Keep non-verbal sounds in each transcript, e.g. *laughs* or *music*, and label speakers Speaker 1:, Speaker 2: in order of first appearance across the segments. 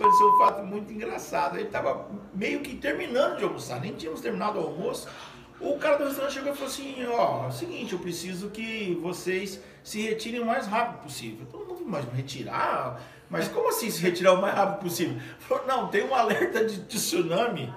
Speaker 1: aconteceu um fato muito engraçado. Ele estava meio que terminando de almoçar, nem tínhamos terminado o almoço. O cara do restaurante chegou e falou assim: Ó, é o seguinte, eu preciso que vocês se retirem o mais rápido possível. Todo mundo, mas retirar? Mas como assim se retirar o mais rápido possível? Falou: Não, tem um alerta de tsunami.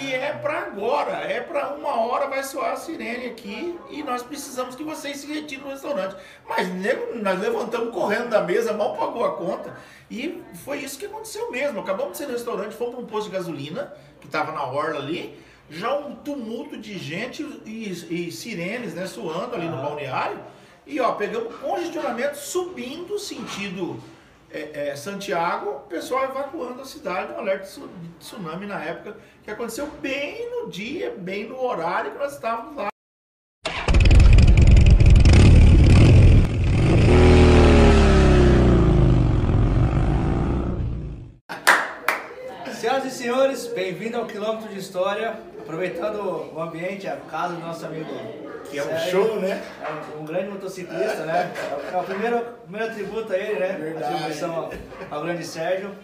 Speaker 1: E é para agora, é para uma hora vai soar a sirene aqui e nós precisamos que vocês se retirem do restaurante. Mas nego, nós levantamos correndo da mesa, mal pagou a conta. E foi isso que aconteceu mesmo. Acabamos de sair do restaurante, fomos para um posto de gasolina, que estava na orla ali, já um tumulto de gente e, e sirenes né, soando ali no balneário. E ó, pegamos congestionamento subindo sentido é, é, Santiago, o pessoal evacuando a cidade, um alerta de tsunami na época, que aconteceu bem no dia, bem no horário que nós estávamos lá.
Speaker 2: Senhoras e senhores, bem-vindo ao Quilômetro de História. Aproveitando o ambiente, a casa do nosso amigo.
Speaker 1: Que é um
Speaker 2: Sérgio.
Speaker 1: show, né?
Speaker 2: É um, um grande motociclista, né? É o primeiro, primeiro tributo a ele, né?
Speaker 1: Verdade.
Speaker 2: Atribuição ao, ao grande Sérgio.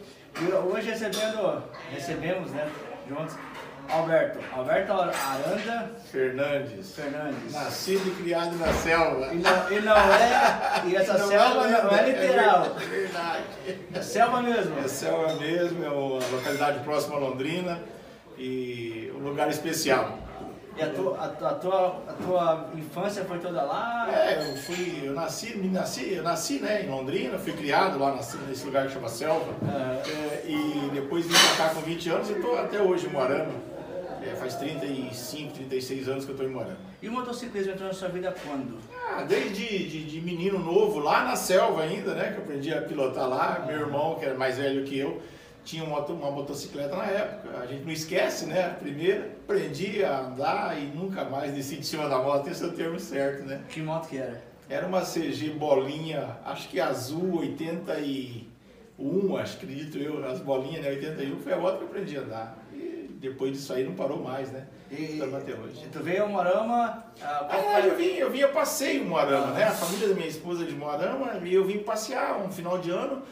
Speaker 2: E hoje recebendo, recebemos, né? Juntos, Alberto. Alberto Aranda
Speaker 1: Fernandes.
Speaker 2: Fernandes.
Speaker 1: Nascido e criado na selva.
Speaker 2: E não, e não é. E essa *laughs*
Speaker 1: Não
Speaker 2: selva não é literal.
Speaker 1: É verdade.
Speaker 2: É selva mesmo.
Speaker 1: É selva mesmo, é uma localidade próxima a Londrina e um lugar especial.
Speaker 2: E a tua, a, a tua, a tua infância foi toda lá?
Speaker 1: É, eu fui, eu nasci, me nasci, eu nasci né, em Londrina, fui criado lá nasci nesse lugar que chama Selva.
Speaker 2: Aham.
Speaker 1: É, e depois vim pra cá com 20 anos e estou até hoje Moarama. É, faz 35, 36 anos que eu estou em Moarama.
Speaker 2: E o motociclismo entrou na sua vida quando?
Speaker 1: Ah, desde de, de menino novo, lá na selva ainda, né? Que eu aprendi a pilotar lá. Meu irmão, que era mais velho que eu, tinha uma, uma motocicleta na época. A gente não esquece, né? A primeira, aprendi a andar e nunca mais desci de cima da moto, esse é o termo certo, né?
Speaker 2: Que moto que era?
Speaker 1: Era uma CG bolinha, acho que azul, 81, acho, acredito eu, as bolinhas, né? 81 foi a moto que eu aprendi a andar. E depois disso aí não parou mais, né?
Speaker 2: E,
Speaker 1: até hoje.
Speaker 2: tu veio ao Morama. ah, qual
Speaker 1: Ah,
Speaker 2: foi-
Speaker 1: eu vim, eu vim a passeio em Moarama, né? A família da minha esposa é de Moarama e eu vim passear um final de ano.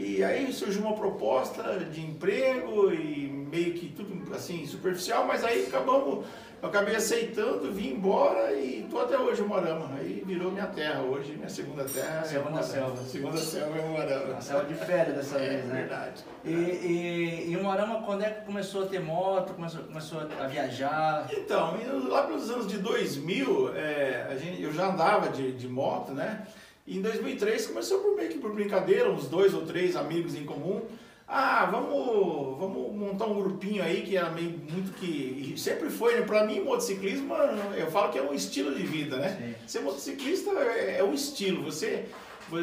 Speaker 1: E aí surgiu uma proposta de emprego e meio que tudo assim, superficial, mas aí acabamos, eu acabei aceitando, vim embora e tô até hoje em Moarama. Aí virou minha terra hoje, minha segunda terra. é
Speaker 2: Segunda
Speaker 1: Moarama.
Speaker 2: selva.
Speaker 1: Segunda selva é Moarama.
Speaker 2: A selva de férias dessa
Speaker 1: É
Speaker 2: vez, né?
Speaker 1: verdade.
Speaker 2: E, e, e o Morama, quando é que começou a ter moto, começou, começou a viajar?
Speaker 1: Então, lá pelos anos de 2000, é, a gente, eu já andava de, de moto, né? E em 2003 começou por meio que por brincadeira, uns dois ou três amigos em comum. Ah, vamos, vamos montar um grupinho aí que era meio muito que. Sempre foi, né? Pra mim, motociclismo, eu falo que é um estilo de vida, né?
Speaker 2: Sim.
Speaker 1: Ser motociclista é, é um estilo. Você,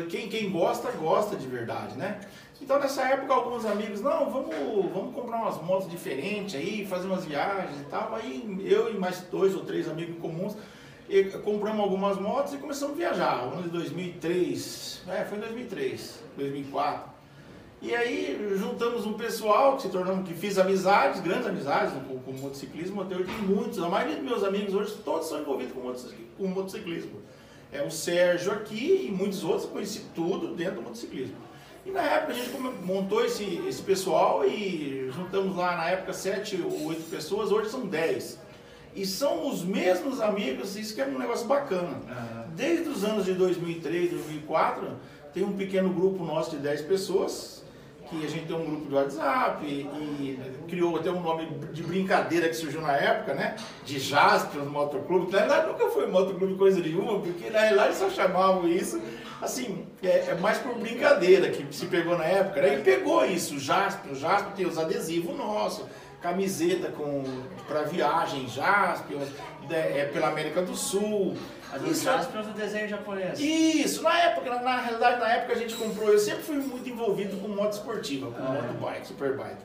Speaker 1: quem, quem gosta, gosta de verdade, né? Então nessa época alguns amigos, não, vamos, vamos comprar umas motos diferentes aí, fazer umas viagens e tal. Aí eu e mais dois ou três amigos comuns e compramos algumas motos e começamos a viajar. Ano de 2003, é, foi em 2003, 2004. E aí juntamos um pessoal que se tornamos, que fiz amizades, grandes amizades com, com motociclismo, até hoje tem muitos, a maioria dos meus amigos hoje todos são envolvidos com, motocic- com motociclismo. É o Sérgio aqui e muitos outros, conheci tudo dentro do motociclismo. E na época a gente montou esse, esse pessoal e juntamos lá na época sete ou oito pessoas, hoje são dez. E são os mesmos amigos, isso que é um negócio bacana.
Speaker 2: Aham.
Speaker 1: Desde os anos de 2003, 2004, tem um pequeno grupo nosso de 10 pessoas, que a gente tem um grupo de WhatsApp e, e criou até um nome de brincadeira que surgiu na época, né? De Jasper no Motoclube, na verdade nunca foi Motoclube coisa nenhuma, porque na realidade eles só chamavam isso, assim, é, é mais por brincadeira que se pegou na época, né? E pegou isso, Jasper, o Jasper tem os adesivos nossos, camiseta com para viagem, Jasper, é, é pela América do Sul.
Speaker 2: Do
Speaker 1: Isso-
Speaker 2: Jasper do desenho japonês.
Speaker 1: isso, na época, na, na realidade, na época a gente comprou, eu sempre fui muito envolvido com moto esportiva, com
Speaker 2: Ah, é.
Speaker 1: moto bike, superbike.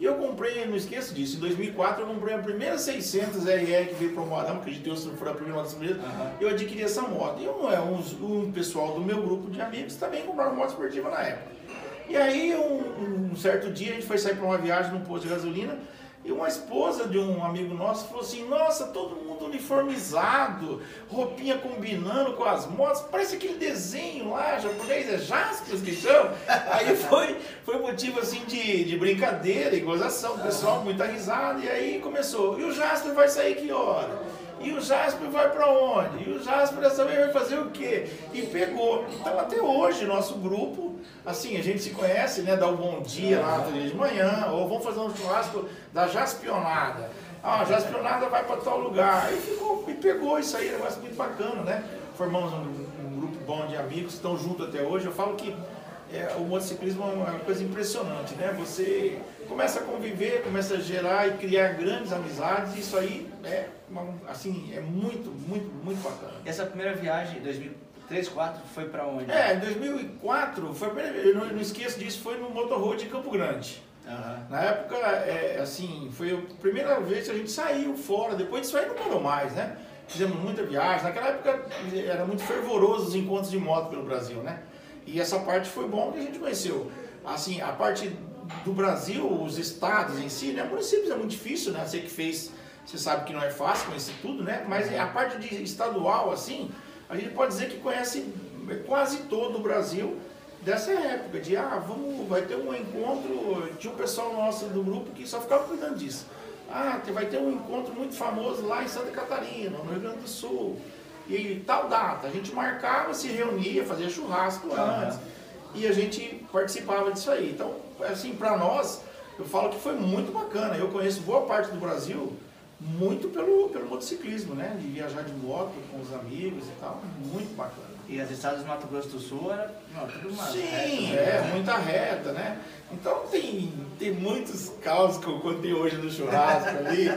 Speaker 1: E eu comprei, não esqueço disso, em 2004 eu comprei a primeira 600 RR que veio para o Moarama, que de Deus foi a primeira moto esportiva,
Speaker 2: Aham.
Speaker 1: eu adquiri essa moto. E um, é, uns- um pessoal do meu grupo de amigos também compraram moto esportiva na época. E aí, um, um certo dia, a gente foi sair para uma viagem num posto de gasolina E uma esposa de um amigo nosso falou assim: Nossa, todo mundo uniformizado, roupinha combinando com as motos, parece aquele desenho lá, japonês, é Jaspion que chama. *laughs* Aí foi, foi motivo assim de, de brincadeira e gozação, o pessoal muita risada, e aí começou. E o Jasper vai sair que hora? E o Jasper vai para onde? E o Jasper dessa vez vai fazer o quê? E pegou. Então até hoje nosso grupo, assim, a gente se conhece, né? Dá um bom dia lá no dia de manhã, ou vamos fazer um churrasco da Jaspionada. Ah, a Jaspionada vai para tal lugar. E ficou, e pegou isso aí, um negócio muito bacana, né? Formamos um, um grupo bom de amigos estão juntos até hoje. Eu falo que é, o motociclismo é uma coisa impressionante, né? Você começa a conviver, começa a gerar e criar grandes amizades, isso aí é, assim, é muito, muito, muito bacana.
Speaker 2: Essa primeira viagem, 2003, 2004, foi para onde?
Speaker 1: É, em 2004, foi, eu não, não esqueço disso, foi no Motorroad de Campo Grande. Uhum. Na época, é, assim, foi a primeira vez que a gente saiu fora, depois disso aí não parou mais, né? Fizemos muita viagem, naquela época era muito fervoroso os encontros de moto pelo Brasil, né? E essa parte foi bom que a gente conheceu. Assim, a parte do Brasil, os estados em si, né? Municípios é muito difícil, né? Você que fez, você sabe que não é fácil conhecer tudo, né? Mas a parte de estadual, assim, a gente pode dizer que conhece quase todo o Brasil dessa época, de ah, vamos, vai ter um encontro, tinha um pessoal nosso do grupo que só ficava cuidando disso. Ah, vai ter um encontro muito famoso lá em Santa Catarina, no Rio Grande do Sul. E tal data, a gente marcava, se reunia, fazia churrasco antes. E a gente participava disso aí. Então, assim, para nós, eu falo que foi muito bacana. Eu conheço boa parte do Brasil muito pelo, pelo motociclismo, né? De viajar de moto com os amigos e tal. Muito bacana.
Speaker 2: E as estradas do Mato Grosso do Sul era não, tudo uma
Speaker 1: Sim, reta, é, né? muita reta, né? Então tem, tem muitos caos que eu contei hoje no churrasco ali,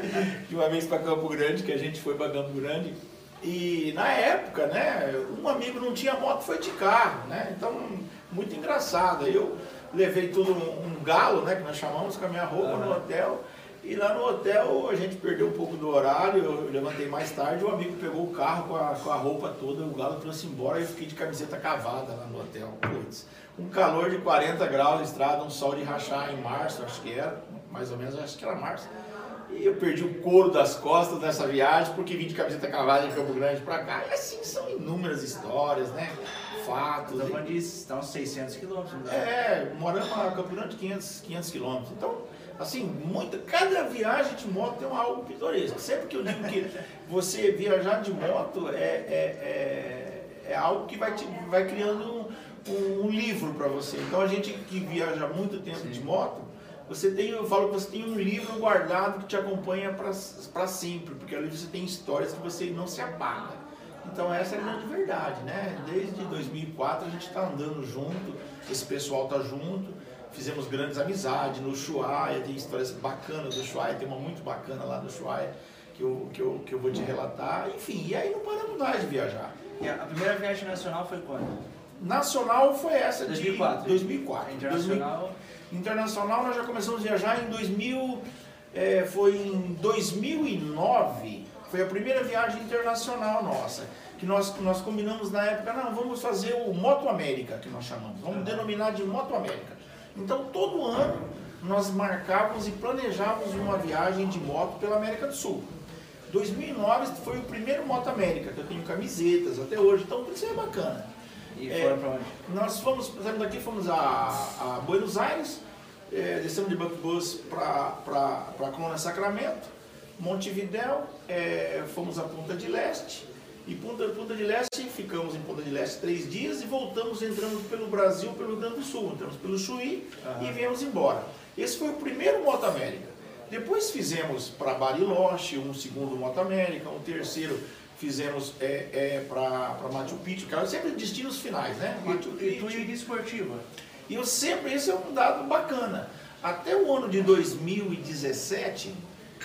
Speaker 1: de uma vez para Campo Grande, que a gente foi para Campo Grande. E na época, né, um amigo não tinha moto, foi de carro, né? Então, muito engraçado. Eu levei tudo um, um galo, né, que nós chamamos, com a minha roupa uhum. no hotel. E lá no hotel a gente perdeu um pouco do horário, eu levantei mais tarde, o amigo pegou o carro com a, com a roupa toda, o galo trouxe embora e eu fiquei de camiseta cavada lá no hotel. Putz, um calor de 40 graus na estrada, um sol de rachar em março, acho que era, mais ou menos, acho que era março. E eu perdi o couro das costas nessa viagem porque vim de camiseta cavada em Campo Grande para cá. E assim são inúmeras histórias, né? Fatos.
Speaker 2: Então, e... estão 600 quilômetros. Né?
Speaker 1: É, moramos em Campo Grande 500, 500 quilômetros. Então, assim, muita, cada viagem de moto tem algo pitoresco. Sempre que eu digo que *laughs* você viajar de moto é, é, é, é algo que vai, te, vai criando um, um, um livro para você. Então, a gente que viaja muito tempo Sim. de moto, você tem, eu falo que você tem um livro guardado que te acompanha para sempre, porque ali você tem histórias que você não se apaga. Então essa é a grande verdade, né? Desde 2004 a gente está andando junto, esse pessoal está junto, fizemos grandes amizades no Ushuaia, tem histórias bacanas do Ushuaia, tem uma muito bacana lá do Ushuaia que eu, que eu, que eu vou te relatar. Enfim, e aí não paramos mais de viajar.
Speaker 2: E a primeira viagem nacional foi quando?
Speaker 1: Nacional foi essa
Speaker 2: 2004.
Speaker 1: de 2004.
Speaker 2: Internacional? 2000,
Speaker 1: Internacional nós já começamos a viajar em 2000, é, foi em 2009, foi a primeira viagem internacional nossa, que nós, nós combinamos na época, não, vamos fazer o Moto América, que nós chamamos, vamos denominar de Moto América. Então todo ano nós marcávamos e planejávamos uma viagem de moto pela América do Sul. 2009 foi o primeiro Moto América, que eu tenho camisetas até hoje, então isso é bacana.
Speaker 2: E é, foram para onde?
Speaker 1: Nós fomos, saímos daqui, fomos a, a Buenos Aires, é, descemos de bus para Colônia Sacramento, Montevidéu, é, fomos a Punta de Leste, e Punta, Punta de Leste, ficamos em Punta de Leste três dias e voltamos, entramos pelo Brasil, pelo Rio Grande do Sul, entramos pelo Chuí uhum. e viemos embora. Esse foi o primeiro Moto América. Depois fizemos para Bariloche, um segundo Moto América, um terceiro fizemos é, é, para Machu Picchu, que sempre destinos finais, né?
Speaker 2: Machu Picchu. E tu esportiva?
Speaker 1: E eu sempre, esse é um dado bacana. Até o ano de 2017,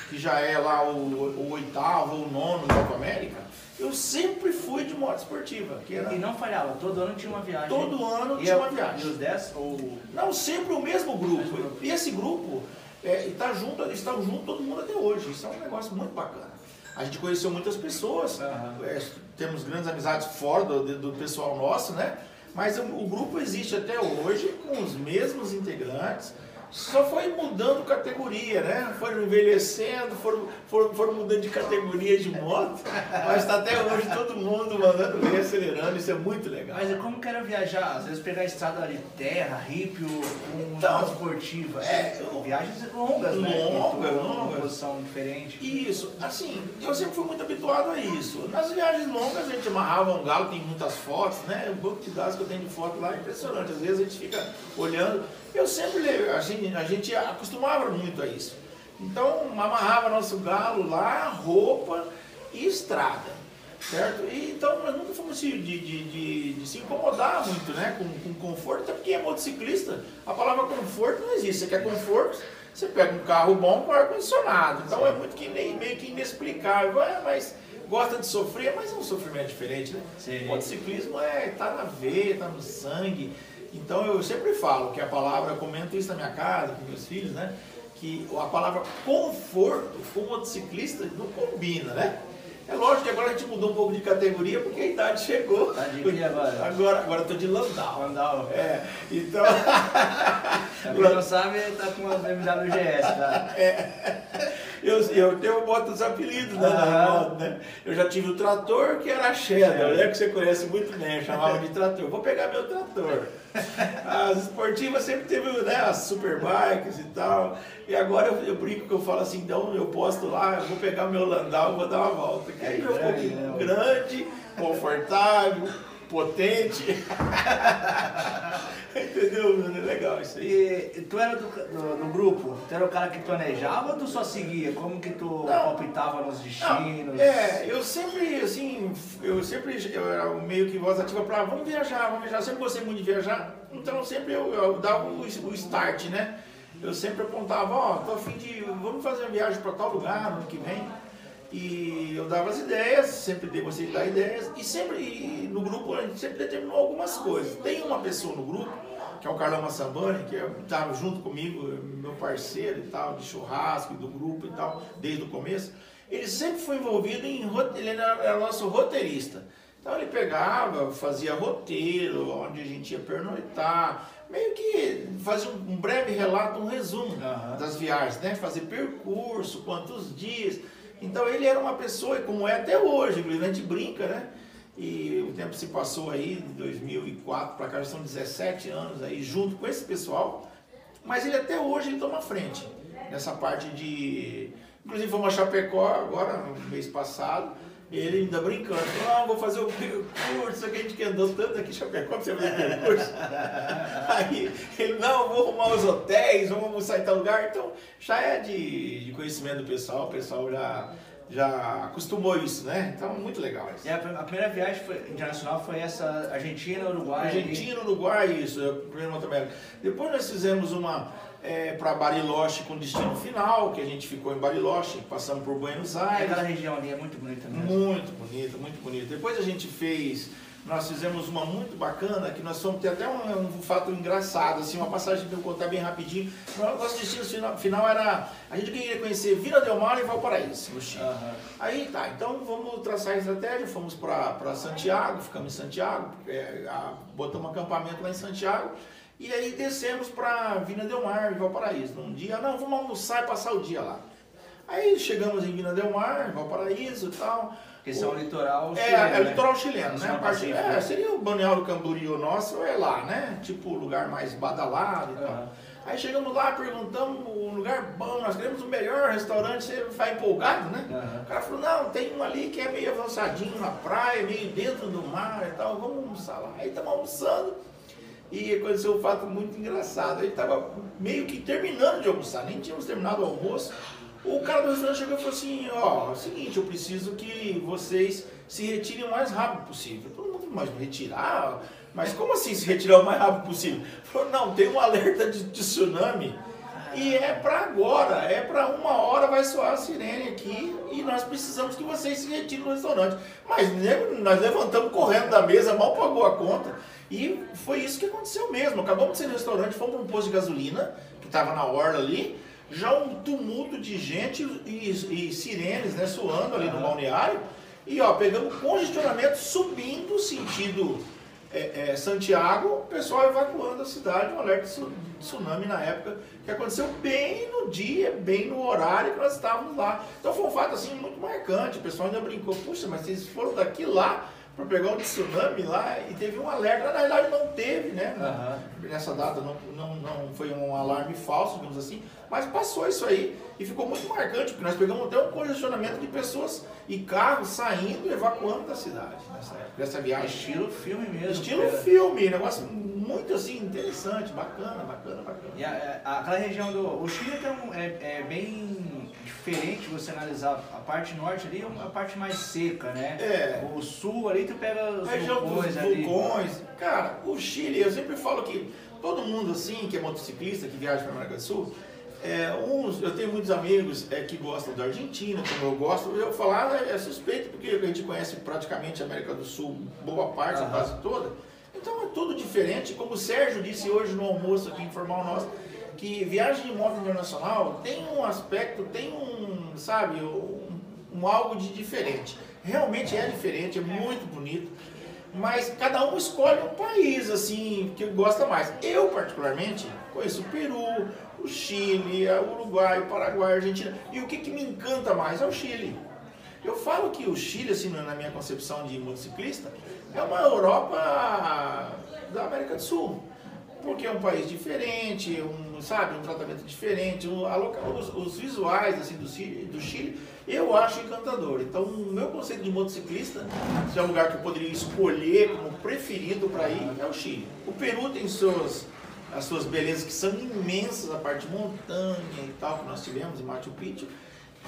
Speaker 1: que já é lá o, o oitavo ou nono da América, eu sempre fui de moto esportiva. Que era...
Speaker 2: E não falhava, todo ano tinha uma viagem.
Speaker 1: Todo ano e tinha uma viagem.
Speaker 2: E os 10 ou.
Speaker 1: Não, sempre o mesmo grupo. Grupo. E esse grupo é, está junto, está junto todo mundo até hoje. Isso é um negócio muito bacana. A gente conheceu muitas pessoas, uhum. é, temos grandes amizades fora do, do pessoal nosso, né? Mas o, o, grupo existe até hoje com os mesmos integrantes. Só foi mudando categoria, né? Foram envelhecendo, foram, foram, foram mudando de categoria de moto, mas está até hoje todo mundo mandando ver, acelerando, isso é muito legal.
Speaker 2: Mas como que era viajar? Às vezes pegar a estrada de terra, hippie, com
Speaker 1: Então,
Speaker 2: esportiva.
Speaker 1: é,
Speaker 2: viagens longas, né?
Speaker 1: Longas, longas.
Speaker 2: posição diferente.
Speaker 1: Isso, assim, eu sempre fui muito habituado a isso. Nas viagens longas a gente amarrava um galo, tem muitas fotos, né? O banco de dados que eu tenho de foto lá é impressionante. Às vezes a gente fica olhando. Eu sempre, a gente, a gente acostumava muito a isso. Então amarrava nosso galo lá, roupa e estrada. Certo? E, então nós nunca fomos de, de, de, de- de se incomodar muito né? com, com conforto, até porque é motociclista, a palavra conforto não existe. Você quer conforto, você pega um carro bom com ar-condicionado. Então é muito que nem, meio que inexplicável. É, mas gosta de sofrer, mas é um sofrimento diferente, né?
Speaker 2: Sim.
Speaker 1: O motociclismo é, tá na veia, tá no sangue. Então eu sempre falo que a palavra, eu comento isso na minha casa, com meus filhos, né? Que a palavra conforto com motociclista não combina, né? É lógico que agora a gente mudou um pouco de categoria porque a idade chegou.
Speaker 2: Tá de quê agora?
Speaker 1: Agora, agora eu tô de Landau.
Speaker 2: Landau.
Speaker 1: É, então. *laughs*
Speaker 2: Pra quem não sabe, tá com uma BMW GS, tá?
Speaker 1: Eu, eu tenho boto os apelidos né, na
Speaker 2: Aham.
Speaker 1: moto, né? Eu já tive o trator que era Shadow, né? Que você conhece muito bem, eu chamava de trator. Vou pegar meu trator. As esportivas sempre teve né, as superbikes e tal. E agora eu, eu brinco que eu falo assim, então eu posto lá, eu vou pegar meu Landau e vou dar uma volta. Que aí eu
Speaker 2: grande,
Speaker 1: fico grande, confortável, potente. *laughs* Entendeu? É legal isso aí.
Speaker 2: E tu era do, do, do grupo? Tu era o cara que planejava ou tu só seguia? Como que tu palpitava nos destinos?
Speaker 1: Não, é, eu sempre, assim, eu sempre, eu era meio que voz ativa pra, vamos viajar, vamos viajar. Eu sempre gostei muito de viajar, então sempre eu, eu dava o, o start, né? Eu sempre apontava, ó, tô a fim de, vamos fazer uma viagem pra tal lugar no ano que vem. E eu dava as ideias, sempre dei você de dar ideias, e sempre, e no grupo a gente sempre determinou algumas coisas. Tem uma pessoa no grupo, que é o Carlão Massambani, que estava junto comigo, meu parceiro e tal, de churrasco, do grupo e tal, desde o começo. Ele sempre foi envolvido em ele era, nosso roteirista. Então ele pegava, fazia roteiro, onde a gente ia pernoitar, meio que fazia um, breve relato, um resumo
Speaker 2: Aham.
Speaker 1: das viagens, né? Fazer percurso, quantos dias. Então ele era uma pessoa, e como é até hoje, a gente brinca, né? E o tempo se passou aí, de 2004 para cá, já são 17 anos aí, junto com esse pessoal. Mas ele até hoje ele toma frente nessa parte de. Inclusive fomos a Chapecó agora, no mês passado. Ele ainda brincando, não, vou fazer o percurso, que a gente que andou tanto aqui em Chapecó pra você fazer percurso. *laughs* Aí ele, não, vou arrumar os hotéis, vamos almoçar em tal lugar. Então já é de, de conhecimento do pessoal, o pessoal já, já acostumou isso, né? Então muito legal isso.
Speaker 2: E a, primeira viagem foi- internacional foi essa Argentina, Uruguai.
Speaker 1: Argentina, Uruguai, isso, é o primeiro Montemérico. Depois nós fizemos uma para Bariloche com destino final, que a gente ficou em Bariloche, passamos por Buenos
Speaker 2: E
Speaker 1: Aires.
Speaker 2: aquela região ali é muito bonita mesmo.
Speaker 1: Muito bonito, muito bonito. Depois a gente fez, nós fizemos uma muito bacana, que nós fomos ter até um, um fato engraçado, assim, uma passagem que eu vou contar bem rapidinho. Nosso destino final, final era, a gente queria conhecer Vila Del Mar e Valparaíso, no Chile.
Speaker 2: Aham.
Speaker 1: Aí tá, então vamos traçar a estratégia, fomos para Santiago, ficamos em Santiago, é, a- botamos acampamento lá em Santiago, e aí descemos para Vina Del Mar, Valparaíso. Num dia, não, vamos almoçar e passar o dia lá. Aí chegamos em Vina Del Mar, Valparaíso e tal.
Speaker 2: Porque são o litoral
Speaker 1: É,
Speaker 2: chileno,
Speaker 1: é
Speaker 2: né?
Speaker 1: litoral chileno, né?
Speaker 2: Oceano
Speaker 1: A parte,
Speaker 2: Pacífico,
Speaker 1: é,
Speaker 2: né?
Speaker 1: seria o Balneário Camboriú nosso, é lá, né? Tipo, o lugar mais badalado e tal.
Speaker 2: Aham.
Speaker 1: Aí chegamos lá, perguntamos um lugar bom, nós queremos o melhor restaurante, você vai empolgado, né?
Speaker 2: Aham.
Speaker 1: O cara falou, não, tem um ali que é meio avançadinho na praia, meio dentro do mar e tal, vamos almoçar lá. Aí estamos almoçando e aconteceu um fato muito engraçado. Aí estava meio que terminando de almoçar, nem tínhamos terminado o almoço. O cara do restaurante chegou e falou assim, ó, é o seguinte, eu preciso que vocês se retirem o mais rápido possível. Todo mundo, mas retirar? Mas como assim se retirar o mais rápido possível? Falou, não, tem um alerta de, de tsunami e é para agora, é para uma hora vai soar a sirene aqui e nós precisamos que vocês se retirem do restaurante. Mas nós levantamos correndo da mesa, mal pagou a conta. E foi isso que aconteceu mesmo. Acabamos de sair do restaurante, fomos para um posto de gasolina, que estava na orla ali, já um tumulto de gente e, e sirenes né, soando ali no balneário. E ó, pegamos congestionamento subindo sentido é, é, Santiago, o pessoal evacuando a cidade, um alerta de tsunami na época, que aconteceu bem no dia, bem no horário que nós estávamos lá. Então foi um fato assim muito marcante, o pessoal ainda brincou, puxa, mas vocês foram daqui lá para pegar um tsunami lá e teve um alerta. Na verdade não teve, né? Uhum. Nessa data não, não, não foi um alarme falso, digamos assim, mas passou isso aí e ficou muito marcante, porque nós pegamos até um congestionamento de pessoas e carros saindo e evacuando da cidade nessa época, viagem.
Speaker 2: Estilo filme mesmo.
Speaker 1: Estilo cara. filme, negócio muito assim, interessante, bacana, bacana, bacana.
Speaker 2: E a, a, aquela região do. O Chile então, é, é bem diferente você analisar a parte norte ali, é uma parte mais seca, né?
Speaker 1: É.
Speaker 2: O sul ali tu pega os
Speaker 1: região vulcões dos vulcões. Cara, o Chile, eu sempre falo que todo mundo assim, que é motociclista, que viaja para a América do Sul, é, uns, eu tenho muitos amigos é, que gostam da Argentina, como eu gosto. Eu falar é, é suspeito, porque a gente conhece praticamente a América do Sul, boa parte, uhum. quase toda. Então é tudo diferente. Como o Sérgio disse hoje no almoço aqui informal nosso, que viagem de moto internacional tem um aspecto, tem um, sabe, um, um algo de diferente. Realmente é diferente, é muito bonito mas cada um escolhe um país assim que gosta mais. Eu particularmente conheço o Peru, o Chile, o Uruguai, o Paraguai, a Argentina. E o que, que me encanta mais é o Chile. Eu falo que o Chile, assim, na minha concepção de motociclista, é uma Europa da América do Sul. Porque é um país diferente, um, sabe, um tratamento diferente, um, os, os, visuais assim, do, do Chile, eu acho encantador. Então, o meu conceito de motociclista, se é um lugar que eu poderia escolher como preferido para ir, é o Chile. O Peru tem suas as suas belezas que são imensas, a parte de montanha e tal que nós tivemos em Machu Picchu.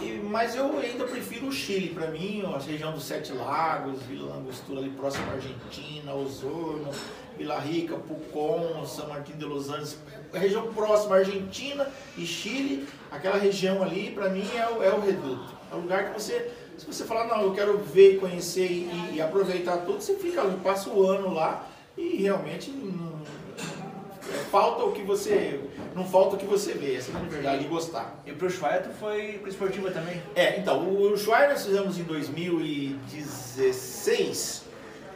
Speaker 1: E, mas eu ainda prefiro o Chile, para mim, a região dos Sete Lagos, Vila Langostura ali próximo à Argentina, Osorno, Vila Rica, Pucón, São Martín de Los Andes, a região próxima Argentina e Chile, aquela região ali, para mim é o, é o reduto. É o lugar que você, se você falar, não, eu quero ver, conhecer e, e aproveitar tudo, você fica ali, passa o ano lá e realmente não falta o que você. Não falta o que você vê, essa é a verdade, e gostar.
Speaker 2: E pro Ushuaia tu foi pro esportiva também?
Speaker 1: É, então, o Ushuaia nós fizemos em 2016.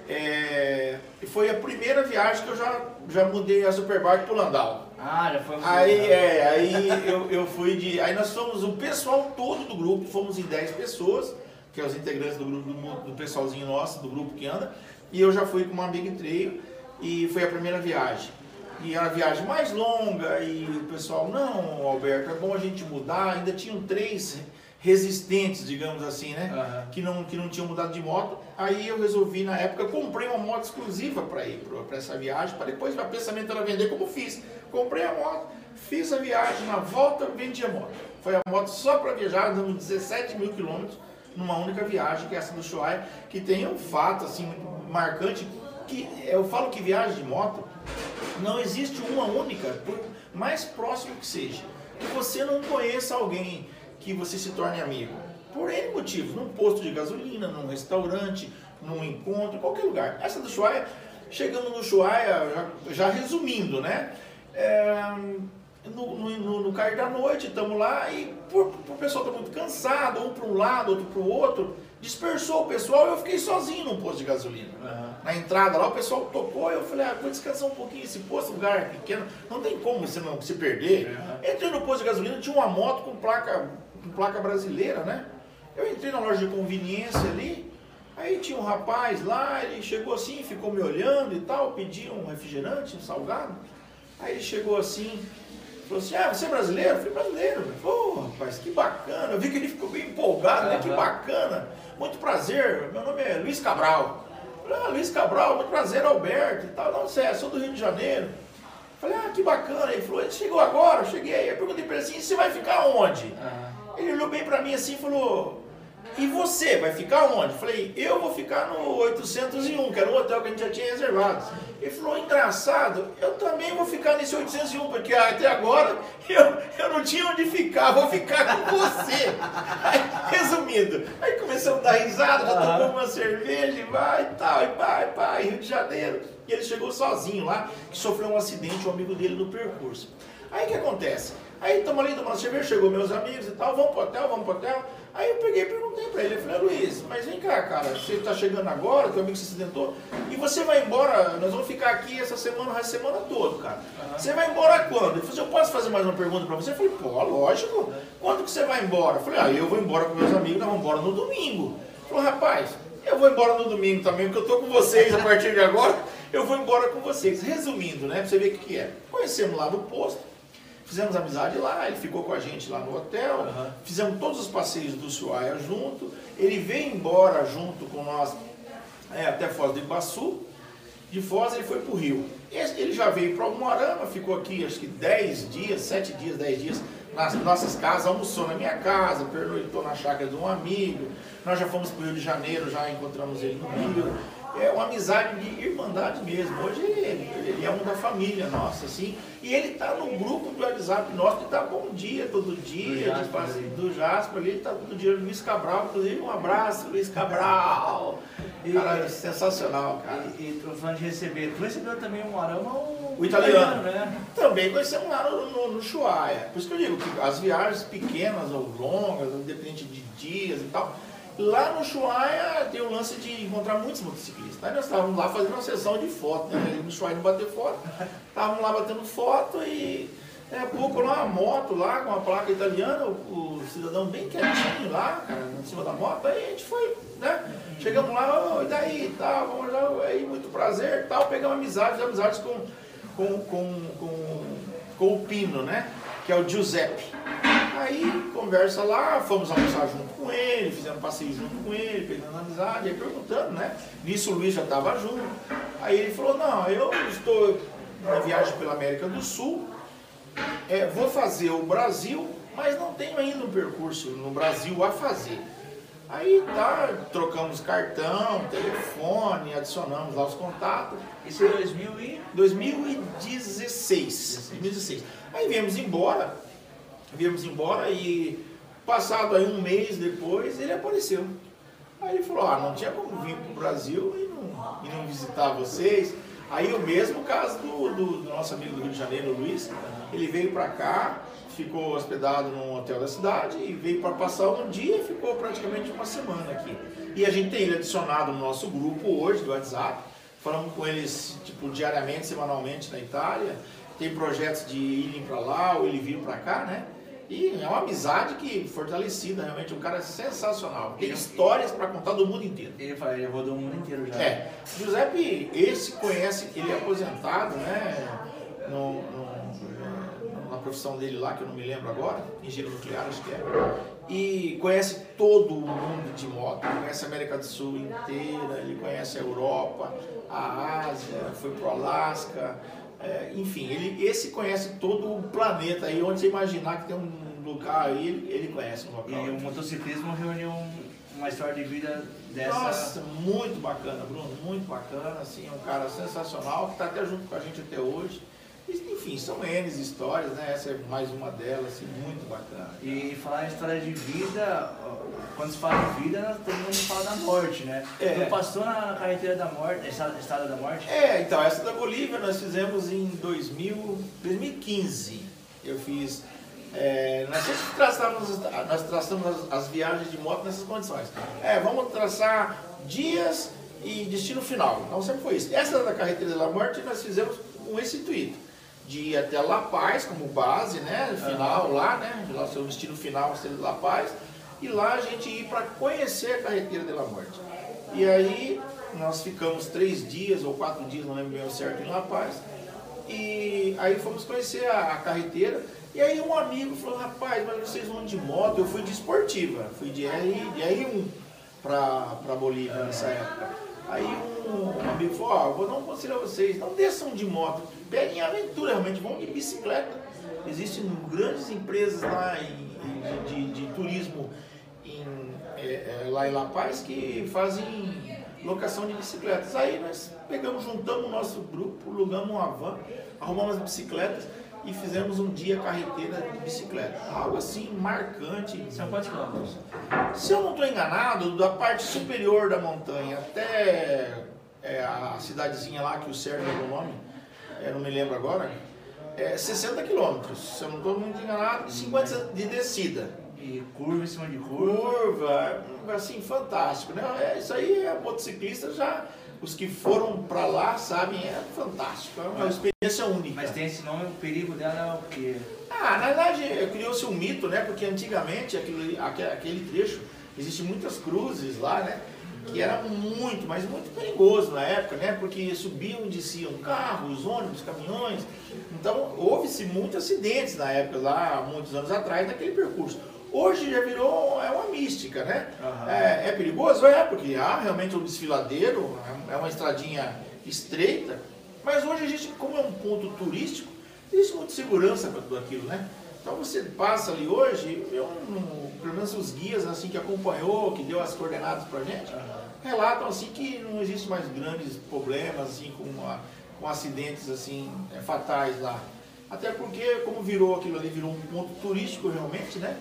Speaker 1: É, e foi a primeira viagem que eu já, já mudei a Superbike pro Landau.
Speaker 2: Ah, já foi
Speaker 1: Aí, é, aí eu, eu fui de. Aí nós fomos, o pessoal todo do grupo, fomos em 10 pessoas, que é os integrantes do grupo, do, do pessoalzinho nosso, do grupo que anda, e eu já fui com uma Big Trail e foi a primeira viagem e era a viagem mais longa e o pessoal, não, Alberto, é bom a gente mudar. Ainda tinham três resistentes, digamos assim, né? Uhum. Que, não, que não tinham mudado de moto. Aí eu resolvi, na época, comprei uma moto exclusiva para ir para essa viagem, para depois o pensamento era vender como fiz. Comprei a moto, fiz a viagem, na volta vendi a moto. Foi a moto só para viajar, andando 17 mil quilômetros numa única viagem, que é essa do Shoai, que tem um fato assim marcante, que eu falo que viagem de moto não existe uma única, por mais próximo que seja, que você não conheça alguém que você se torne amigo. Por N motivos, num posto de gasolina, num restaurante, num encontro, qualquer lugar. Essa do Chuaia, chegando no Chuaia, já, já resumindo, né? É, no, no, no, cair da noite, estamos lá e por, por o pessoal estar tá muito cansado, um para um lado, outro para o outro, dispersou o pessoal e eu fiquei sozinho num posto de gasolina. Uhum. Na entrada lá, o pessoal tocou, eu falei, ah, vou descansar um pouquinho, esse posto, lugar é pequeno, não tem como você não se perder. Uhum. Entrei no posto de gasolina, tinha uma moto com placa, com placa brasileira, né? Eu entrei na loja de conveniência ali, aí tinha um rapaz lá, ele chegou assim, ficou me olhando e tal, pediu um refrigerante, um salgado. Aí ele chegou assim, Falou assim, ah, você é brasileiro? Eu falei, brasileiro. Pô, rapaz, que bacana. Eu vi que ele ficou bem empolgado, né? Que bacana. Muito prazer, meu nome é Luiz Cabral. Eu falei, ah, Luiz Cabral, muito prazer, Alberto e tal. Não, você é, sou do Rio de Janeiro. Eu falei, ah, que bacana. Ele falou, ele chegou agora, eu cheguei. Eu perguntei para ele assim, você vai ficar onde? Uhum. Ele olhou bem para mim assim e falou, e você, vai ficar onde? Eu falei, eu vou ficar no 801, que era o hotel que a gente já tinha reservado. Ele falou, engraçado, eu também vou ficar nesse 801, porque até agora eu, eu não tinha onde ficar, vou ficar com você. Aí, resumindo, aí começamos a dar risada, já tomamos uma cerveja e vai e tal, e vai, vai, Rio de Janeiro. E ele chegou sozinho lá, que sofreu um acidente, um amigo dele no percurso. Aí o que acontece? Aí estamos ali tomando cerveja, chegou meus amigos e tal, vamos pro hotel, vamos pro hotel. Aí eu peguei e perguntei pra ele, eu falei, Luiz, mas vem cá, cara, você tá chegando agora, teu amigo se acidentou, e você vai embora, nós vamos ficar aqui essa semana, a semana toda, cara. Você vai embora quando? Ele falou assim, eu posso fazer mais uma pergunta pra você? Eu falei, pô, lógico. Quando que você vai embora? Eu falei, ah, eu vou embora com meus amigos, nós vamos embora no domingo. Ele falou, rapaz, eu vou embora no domingo também, porque eu tô com vocês a partir de agora, eu vou embora com vocês. Resumindo, né, pra você ver o que, que é. Conhecemos lá no posto, Fizemos amizade lá, ele ficou com a gente lá no hotel, uhum. fizemos todos os passeios do Suaia junto. Ele veio embora junto com nós é, até Foz do Iguaçu. De Foz ele foi para o Rio. Ele já veio para o Moarama, ficou aqui acho que 10 dias, 7 dias, 10 dias nas nossas casas, almoçou na minha casa, pernoitou na chácara de um amigo. Nós já fomos para o Rio de Janeiro, já encontramos ele no Rio é uma amizade de irmandade mesmo. Hoje ele, ele é um da família nossa, assim. E ele está no grupo do WhatsApp nosso que está bom dia todo dia, do Jasper, de, do Jasper ali, está todo dia. Luiz Cabral, inclusive, um abraço, Luiz Cabral. E, cara, é sensacional, cara.
Speaker 2: E, e tô falando de receber, tu recebeu também um arama
Speaker 1: o italiano, né? Também conhecemos lá no, no, no Chuaia. Por isso que eu digo que as viagens pequenas ou longas, independente de dias e tal, Lá no Chuaia tem o lance de encontrar muitos motociclistas. Aí nós estávamos lá fazendo uma sessão de foto, né? No Chuaia não bater foto. Estávamos lá batendo foto e é pouco lá uma moto lá com a placa italiana, o, o, cidadão bem quietinho lá, cara, em cima da moto, aí a gente foi, né? Chegamos lá, oh, e daí, tal, vamos lá, aí, muito prazer, tal, pegamos amizades, amizades com, com, com, com, com o Pino, né? Que é o Giuseppe. Aí conversa lá, fomos almoçar junto com ele, fizemos passeio junto com ele, pegando amizade, aí perguntando, né? Nisso o Luiz já estava junto. Aí ele falou, não, eu estou na viagem pela América do Sul, é, vou fazer o Brasil, mas não tenho ainda um percurso no Brasil a fazer. Aí tá, trocamos cartão, telefone, adicionamos lá os contatos.
Speaker 2: Isso em 2000 e...
Speaker 1: 2016. 2016. Aí viemos embora viemos embora e passado aí um mês depois ele apareceu. Aí ele falou, ah, não tinha como vir para o Brasil e não, e não visitar vocês. Aí o mesmo caso do, do, do, nosso amigo do Rio de Janeiro, Luiz, ele veio para cá, ficou hospedado num hotel da cidade e veio para passar um dia e ficou praticamente uma semana aqui. E a gente tem ele adicionado no nosso grupo hoje do WhatsApp, falamos com eles tipo diariamente, semanalmente na Itália, tem projetos de irem para lá ou ele vir para cá, né? E é uma amizade que fortalecida, realmente. Um cara sensacional. Tem histórias para contar do mundo inteiro.
Speaker 2: Ele fala, ele rodou o mundo inteiro já.
Speaker 1: É. Giuseppe, esse conhece, ele é aposentado, né? No, no, na profissão dele lá, que eu não me lembro agora, engenheiro nuclear, acho que é. E conhece todo o mundo de moto, conhece a América do Sul inteira, ele conhece a Europa, a Ásia, foi pro Alasca, é, enfim, ele, esse conhece todo o planeta aí, onde você imaginar que tem um lugar aí, ele, ele conhece um local.
Speaker 2: E o motociclismo reuniu uma história de vida dessa.
Speaker 1: Nossa, muito bacana, Bruno, muito bacana, assim, é um cara sensacional, que está até junto com a gente até hoje. Enfim, são N histórias, né? Essa é mais uma delas, assim, muito bacana.
Speaker 2: E falar em história de vida, quando se fala de vida, todo mundo fala da morte, né? É. Passou na carreteira da morte, estrada da morte?
Speaker 1: É, então, essa da Bolívia nós fizemos em 2000, 2015. Eu fiz. É, nós sempre traçamos, nós traçamos as, as, viagens de moto nessas condições. É, vamos traçar dias e destino final. Então sempre foi isso. Essa da carreteira da morte nós fizemos com esse intuito de ir até La Paz como base, né? Final lá, né? Lá seu destino final seria La Paz. E lá a gente ir para conhecer a carreteira de La Morte. E aí nós ficamos três dias ou quatro dias, não lembro bem o certo, em La Paz. E aí fomos conhecer a, a carreteira. E aí um amigo falou, rapaz, mas vocês vão de moto? Eu fui de esportiva, fui de, R, de R1 para Bolívia nessa época. Aí um, um amigo falou, ó, oh, vou dar um conselho a vocês, não desçam de moto, peguem aventura realmente, vão de bicicleta. Existem grandes empresas lá em, de, de, de, turismo em, é, é, lá em La Paz que fazem locação de bicicletas. Aí nós pegamos, juntamos o nosso grupo, alugamos uma van, arrumamos as bicicletas e fizemos um dia carreteira de bicicleta. Algo assim marcante.
Speaker 2: São quantos quilômetros?
Speaker 1: Se eu não estou enganado, da parte superior da montanha até é, a cidadezinha lá que o Sérgio deu o nome, eu não me lembro agora, é, 60 quilômetros, se eu não estou muito enganado, 50 de descida.
Speaker 2: E curva em cima de curva.
Speaker 1: Curva, assim, fantástico, né? É, isso aí é motociclista já, os que foram para lá sabem, é fantástico, é uma experiência única.
Speaker 2: Mas tem esse nome, o perigo dela é o quê?
Speaker 1: Ah, na verdade, criou-se um mito, né? Porque antigamente aquele, aquele trecho, existem muitas cruzes lá, né? Que era muito, mas muito perigoso na época, né? Porque subiam e desciam carros, ônibus, caminhões. Então, houve-se muitos acidentes na época, lá, muitos anos atrás, naquele percurso. Hoje já virou é uma mística, né? Uhum. É, é, perigoso? É, porque há realmente um desfiladeiro, é, uma estradinha estreita, mas hoje a gente, como é um ponto turístico, existe muita segurança para tudo aquilo, né? Então você passa ali hoje, eu, pelo menos os guias assim que acompanhou, que deu as coordenadas para gente, relatam assim que não existe mais grandes problemas assim com, com acidentes assim é, fatais lá. Até porque como virou aquilo ali, virou um ponto turístico realmente, né?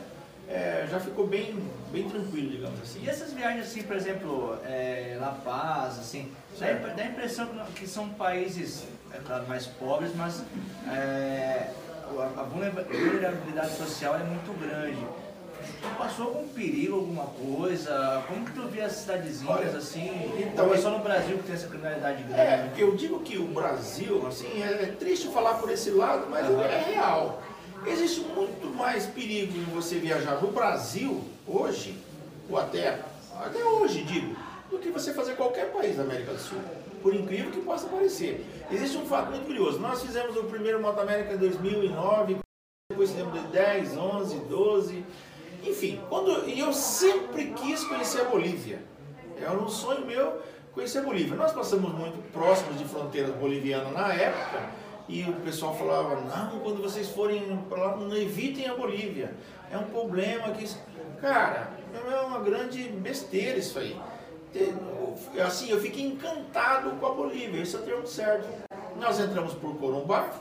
Speaker 1: É, já ficou bem, bem tranquilo, digamos assim.
Speaker 2: E essas viagens assim, por exemplo, é, La Paz, assim, dá, dá a impressão que são países, é claro, mais pobres, mas é, a vulnerabilidade social é muito grande. Tu passou algum perigo, alguma coisa? Como que tu vê as cidadezinhas assim? Então, é só no Brasil que tem essa criminalidade grande?
Speaker 1: É, eu digo que o Brasil, assim, é, é triste falar por esse lado, mas uhum. é real. Existe muito mais perigo em você viajar no Brasil hoje, ou até, até hoje, digo, do que você fazer qualquer país da América do Sul. Por incrível que possa parecer. Existe um fato muito curioso. Nós fizemos o primeiro Moto América em 2009, depois fizemos de 10, 11, 12. Enfim, quando, eu sempre quis conhecer a Bolívia. Era um sonho meu conhecer a Bolívia. Nós passamos muito próximos de fronteiras bolivianas na época e o pessoal falava, não, quando vocês forem para lá, não evitem a Bolívia. É um problema que... Cara, é uma grande besteira isso aí assim, eu fiquei encantado com a Bolívia, esse é o termo certo. Nós entramos por Corumbá,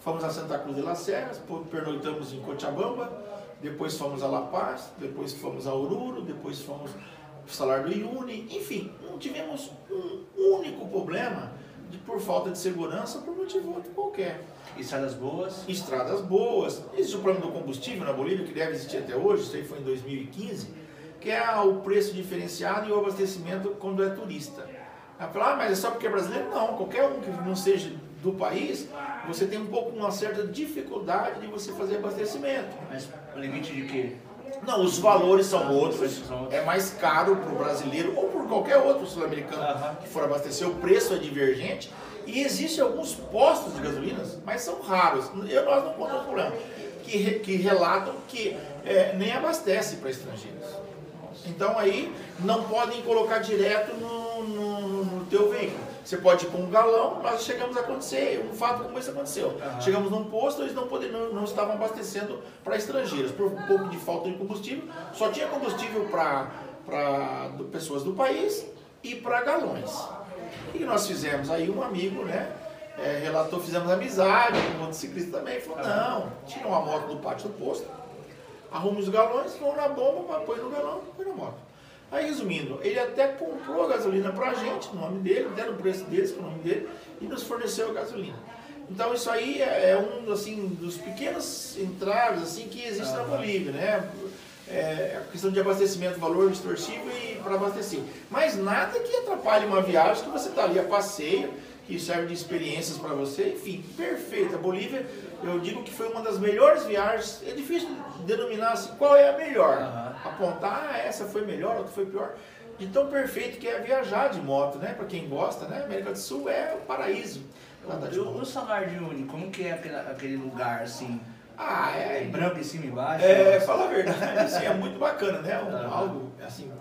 Speaker 1: fomos a Santa Cruz de las Serras, pernoitamos em Cochabamba, depois fomos a La Paz, depois fomos a Oruro, depois fomos para Salar do Uyuni, enfim, não tivemos um único problema de, por falta de segurança por motivo outro qualquer.
Speaker 2: Estradas boas?
Speaker 1: Estradas boas. Existe o problema do combustível na Bolívia, que deve existir até hoje, isso aí foi em 2015 que é o preço diferenciado e o abastecimento quando é turista. Ela fala, ah, mas é só porque é brasileiro? Não, qualquer um que não seja do país, você tem um pouco uma certa dificuldade de você fazer abastecimento.
Speaker 2: Mas o limite de quê?
Speaker 1: Não, os valores são outros. É mais caro para o brasileiro ou por qualquer outro sul-americano uhum. que for abastecer. O preço é divergente. E existem alguns postos de gasolinas, mas são raros. Eu, nós não contamos problema. Que, que relatam que é, nem abastece para estrangeiros. Então aí não podem colocar direto no, no, no teu veículo. Você pode ir com um galão, nós chegamos a acontecer, um fato como esse aconteceu. Chegamos num posto, eles não, poder, não, não estavam abastecendo para estrangeiros, por um pouco de falta de combustível. Só tinha combustível para pessoas do país e para galões. E nós fizemos aí um amigo, né? É, relatou, fizemos amizade com o motociclista também. Falou, não, tira uma moto do pátio do posto arruma os galões, vão na bomba, põe no galão, põe na moto. Aí, resumindo, ele até comprou a gasolina para a gente, no nome dele, deram o preço deles, com o nome dele, e nos forneceu a gasolina. Então, isso aí é, é um assim, dos pequenos entraves assim, que existe na Bolívia, né? É a questão de abastecimento, valor distorsivo e para abastecer. Mas nada que atrapalhe uma viagem que você está ali a passeio, que serve de experiências para você, enfim, perfeita. A Bolívia eu digo que foi uma das melhores viagens. É difícil denominar assim, qual é a melhor. Uhum. Apontar, ah, essa foi melhor, outra foi pior. De tão perfeito que é viajar de moto, né? Para quem gosta, né? América do Sul é o paraíso.
Speaker 2: O, o Salar de Uni, como que é aquele, aquele lugar assim?
Speaker 1: Ah, é.
Speaker 2: é branco em cima e embaixo?
Speaker 1: É, fala a verdade, assim, é muito bacana, né? Um, uhum. Algo assim,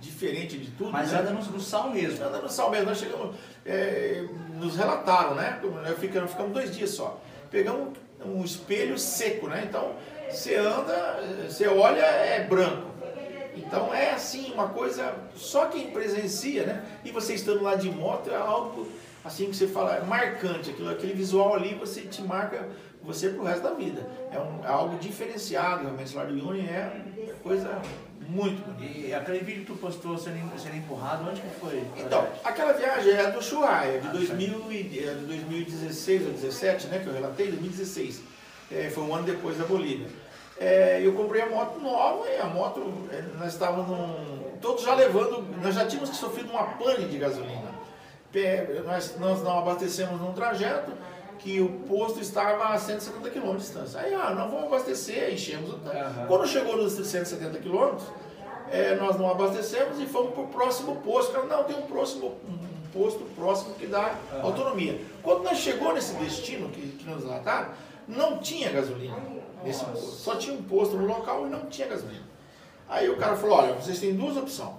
Speaker 1: diferente de tudo.
Speaker 2: Mas
Speaker 1: né?
Speaker 2: anda no, no, sal mesmo.
Speaker 1: Anda no sal mesmo. Nós chegamos, é, nos relataram, né? Ficamos, ficamos dois dias só. Pegamos um espelho seco, né? Então você anda, você olha, é branco. Então é assim, uma coisa, só quem presencia, né? E você estando lá de moto é algo assim que você fala, é marcante, aquilo, aquele visual ali você te marca você pro resto da vida. É, um, é algo diferenciado, realmente o Salário Uni é coisa Muito bonito.
Speaker 2: E aquele vídeo que tu postou sendo, sendo empurrado, onde que foi?
Speaker 1: Então, aquela viagem é do Chuaia, de, 2000 e, é de 2016 ou 2017, né, que eu relatei, 2016. É, foi um ano depois da Bolívia. É, eu comprei a moto nova e a moto, é, nós estávamos num, todos já levando, nós já tínhamos sofrido uma pane de gasolina. É, nós, nós não abastecemos num trajeto que o posto estava a 170 km de distância. Aí, ah, não vamos abastecer, enchemos o tanque. Uhum. Quando chegou nos 170 km, é, nós não abastecemos e fomos para o próximo posto. Cara, não, tem um próximo um posto próximo que dá uhum. autonomia. Quando nós chegou nesse destino que, que nos relataram, não tinha gasolina nesse Nossa. posto. Só tinha um posto no local e não tinha gasolina. Aí o cara falou, olha, vocês têm duas opções.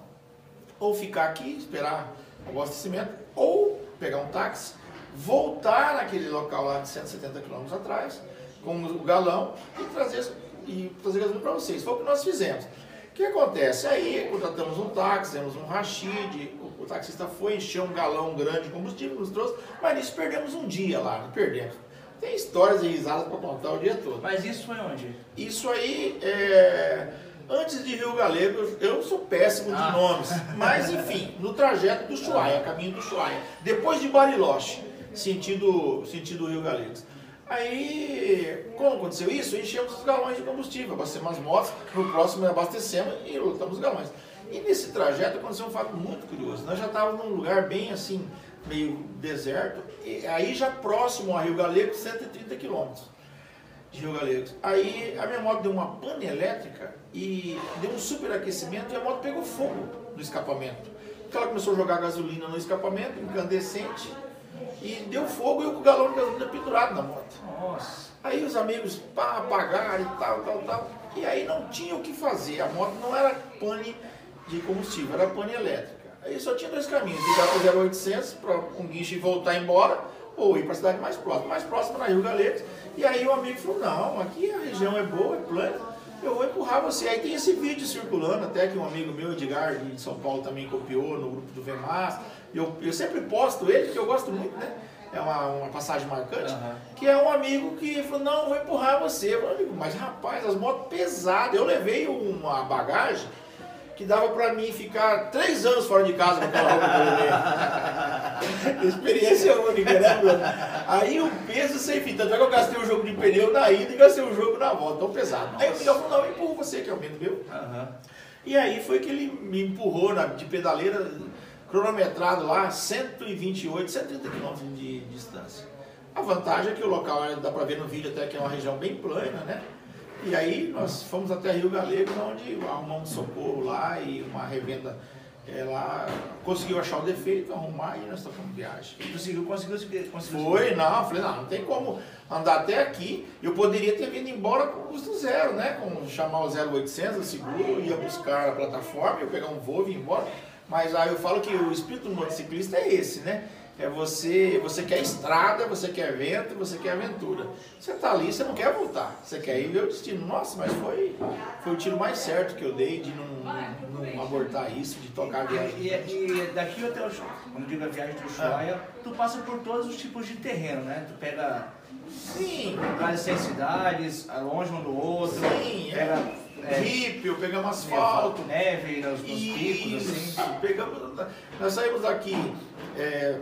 Speaker 1: Ou ficar aqui, esperar o abastecimento, ou pegar um táxi voltar naquele local lá de 170 km atrás, com o galão, e trazer, e trazer gasolina para vocês. Foi o que nós fizemos. O que acontece? Aí contratamos um táxi, temos um rachid, o, o, taxista foi encher um galão grande de combustível, nos trouxe, mas nisso perdemos um dia lá, não perdemos. Tem histórias e risadas para contar o dia todo.
Speaker 2: Mas isso foi onde?
Speaker 1: Isso aí é antes de Rio Galego, eu sou péssimo de ah. nomes, mas enfim, no trajeto do Chuaia, caminho do Chuaia, depois de Bariloche sentido, sentido Rio Galegos. Aí, como aconteceu isso, enchemos os galões de combustível, abastecemos as motos, no próximo abastecemos e lotamos os galões. E nesse trajeto aconteceu um fato muito curioso. Nós já estávamos num lugar bem assim, meio deserto, e aí já próximo a Rio Galego, 130 quilômetros de Rio Galegos. Aí a minha moto deu uma pane elétrica e deu um superaquecimento e a moto pegou fogo no escapamento. Porque ela começou a jogar gasolina no escapamento, incandescente, e deu fogo e o galão de gasolina pendurado na moto. Nossa. Aí os amigos pá, apagaram e tal, tal, tal. E aí não tinha o que fazer. A moto não era pane de combustível, era pane elétrica. Aí só tinha dois caminhos, ligar para o 0800 para um guincho e voltar embora, ou ir para a cidade mais próxima. Mais próxima na Rio Galetes. E aí o amigo falou, não, aqui a região é boa, é plana, eu vou empurrar você. Aí tem esse vídeo circulando, até que um amigo meu, Edgar, de São Paulo, também copiou no grupo do VEMAS. Eu, eu sempre posto ele, porque eu gosto muito, né? É uma, uma passagem marcante. Uhum. Que é um amigo que falou: Não, vou empurrar você. Eu falei, mas rapaz, as motos pesadas. Eu levei uma bagagem que dava pra mim ficar três anos fora de casa com aquela roupa *laughs* Experiência única, né, Bruno? Aí o peso sem fim. Tanto é que eu gastei o um jogo de pneu na ida e gastei o um jogo na volta, tão pesado. Nossa. Aí o Miguel falou: Não, empurro você, que é o medo meu. Uhum. E aí foi que ele me empurrou na, de pedaleira cronometrado lá 128, 130 km de, distância. A vantagem é que o local, dá para ver no vídeo até que é uma região bem plana, né? E aí nós fomos até Rio Galego, onde arrumamos socorro lá e uma revenda ela conseguiu achar o defeito, arrumar e nós tocamos viagem.
Speaker 2: Conseguiu, conseguiu, conseguiu.
Speaker 1: Foi, não, falei, não, não tem como andar até aqui. Eu poderia ter vindo embora com custo zero, né? Com chamar o 0800, o seguro, ia buscar a plataforma, ia pegar um voo e ir embora. Mas aí eu falo que o espírito do motociclista é esse, né? É você, você quer estrada, você quer vento, você quer aventura. Você tá ali, você não quer voltar, você quer ir ver o destino. Nossa, mas foi, foi o tiro mais certo que eu dei de não, não, não abortar isso, de tocar a viagem.
Speaker 2: E, e, e daqui até o como digo, a viagem do Ushuaia, ah. tu passa por todos os tipos de terreno, né? Tu pega Sim. lugares sem cidades, longe um do outro.
Speaker 1: Sim, pega é é, rípio, pegamos asfalto.
Speaker 2: Neve nos, nos picos, assim.
Speaker 1: Pegamos, nós saímos daqui é,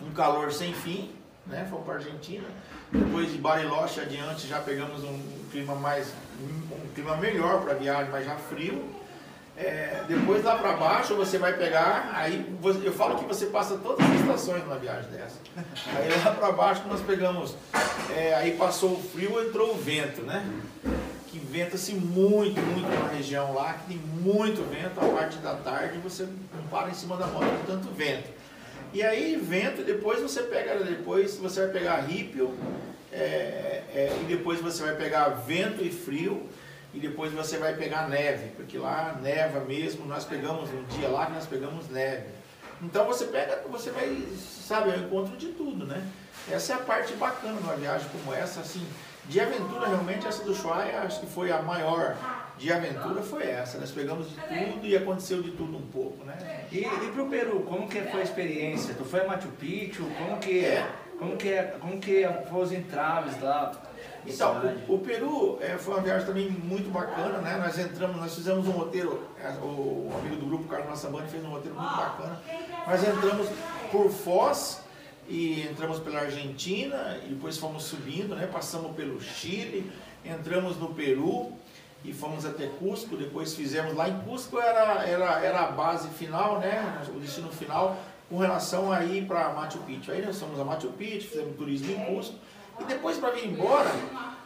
Speaker 1: um calor sem fim, né? Fomos para Argentina. Depois de Bariloche adiante já pegamos um clima mais um clima melhor para viagem, mas já frio. É, depois lá para baixo você vai pegar, aí eu falo que você passa todas as estações numa viagem dessa. Aí lá para baixo nós pegamos, é, aí passou o frio, entrou o vento, né? Que venta-se muito, muito na região lá, que tem muito vento, a parte da tarde você não para em cima da moto tanto vento. E aí vento, depois você pega, depois você vai pegar rípio, é, é, e depois você vai pegar vento e frio, e depois você vai pegar neve, porque lá neva mesmo, nós pegamos um dia lá que nós pegamos neve. Então você pega, você vai, sabe, é o encontro de tudo, né? Essa é a parte bacana de uma viagem como essa, assim, de aventura, realmente, essa do Ushuaia, acho que foi a maior de aventura, foi essa. Nós pegamos de tudo e aconteceu de tudo um pouco, né?
Speaker 2: E, e pro Peru, como que foi a experiência? Tu foi a Machu Picchu? Como que, é. como que, como que foi os entraves lá?
Speaker 1: Então, o, o Peru é, foi uma viagem também muito bacana, né? Nós entramos, nós fizemos um roteiro, é, o, o amigo do grupo, Carlos Massambani, fez um roteiro muito bacana. Nós entramos por Foz e entramos pela Argentina e depois fomos subindo, né? Passamos pelo Chile, entramos no Peru e fomos até Cusco, depois fizemos lá em Cusco era, era, era a base final, né? O destino final com relação a ir para Machu Picchu. Aí nós fomos a Machu Picchu, fizemos turismo em Cusco e depois para vir embora,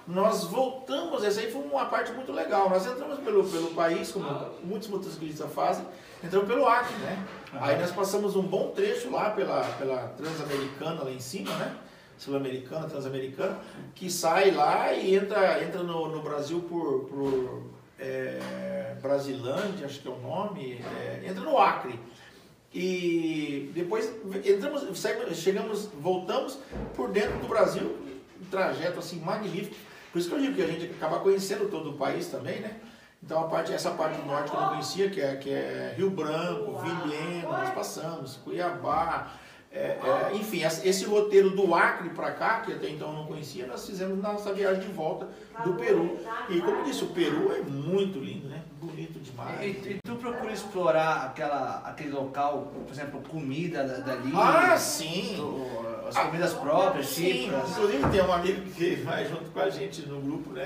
Speaker 1: nós voltamos, essa aí foi uma parte muito legal. Nós entramos pelo, pelo país, como muitos motociclistas fazem, entramos pelo Acre, né? Aí nós passamos um bom trecho lá pela, pela Transamericana lá em cima, né? Sul-Americana, Transamericana, que sai lá e entra, entra no, no Brasil por, por é, Brasilândia, acho que é o nome, é, entra no Acre. E depois entramos, chegamos, voltamos por dentro do Brasil, um trajeto assim magnífico. Por isso que eu digo que a gente acaba conhecendo todo o país também, né? Então a parte, essa parte do norte que eu não conhecia, que é, que é Rio Branco, Vilhena, nós passamos, Cuiabá, é, é, enfim, esse roteiro do Acre para cá, que até então eu não conhecia, nós fizemos nossa viagem de volta do Peru. E como disse, o Peru é muito lindo, né? Bonito demais.
Speaker 2: E, e tu procura explorar aquela, aquele local, por exemplo, comida dali?
Speaker 1: Ah, sim!
Speaker 2: Tu, as comidas próprias,
Speaker 1: Sim, inclusive tem um amigo que vai junto com a gente no grupo, né?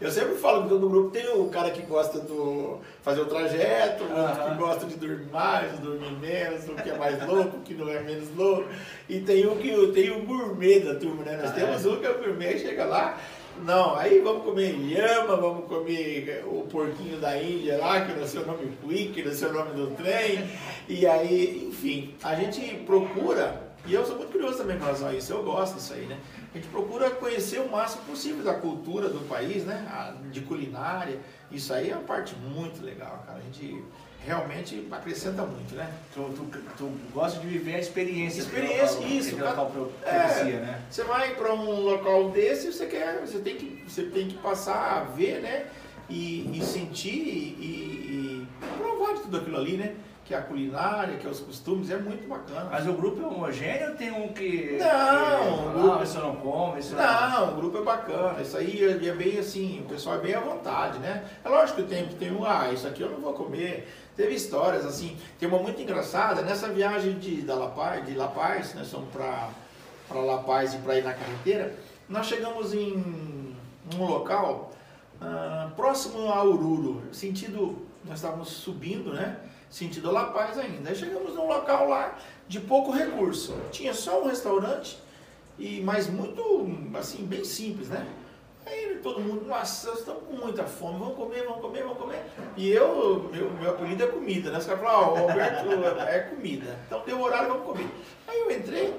Speaker 1: Eu sempre falo que todo grupo tem o cara que gosta do fazer o trajeto, o outro que gosta de dormir mais, dormir menos, o que é mais louco, o que não é menos louco. E tem o que tem o gourmet da turma, né? Nós ah, temos é. um que é o gourmet, chega lá, não, aí vamos comer lhama, vamos comer o porquinho da Índia lá, que não sei o nome Quick, não sei o nome do trem. E aí, enfim, a gente procura e eu sou muito curioso também com relação a isso, eu gosto disso aí, né? A gente procura conhecer o máximo possível da cultura do país, né? De culinária. Isso aí é uma parte muito legal, cara. A gente realmente acrescenta muito, né?
Speaker 2: Tu, tu, tu gosta de viver a experiência.
Speaker 1: Experiência, local, isso.
Speaker 2: Que local é, né?
Speaker 1: Você vai para um local desse, você quer, você tem que, você tem que passar a ver, né? E, e sentir e, e provar de tudo aquilo ali, né? que é a culinária, que é os costumes, é muito bacana.
Speaker 2: Mas o grupo é homogêneo ou tem um que.
Speaker 1: Não,
Speaker 2: que, o grupo, isso não come, isso
Speaker 1: não. Não, o grupo é bacana. Isso aí é, é, bem assim, o pessoal é bem à vontade, né? É lógico que tem, tem um, ah, isso aqui eu não vou comer. Teve histórias assim, tem uma muito engraçada, nessa viagem de, da La Paz, de La Paz, nós fomos para La Paz e para ir na carreteira, nós chegamos em um local ah, próximo a Ururu, sentido, nós estávamos subindo, né? sentido La Paz ainda. Aí chegamos num local lá de pouco recurso. Tinha só um restaurante, e mas muito, assim, bem simples, né? Aí todo mundo, nossa, estamos com muita fome, vamos comer, vamos comer, vamos comer. E eu, meu, meu apelido é comida, né? Os caras falaram, ó, oh, Alberto é comida. Então deu horário, vamos comer. Aí eu entrei,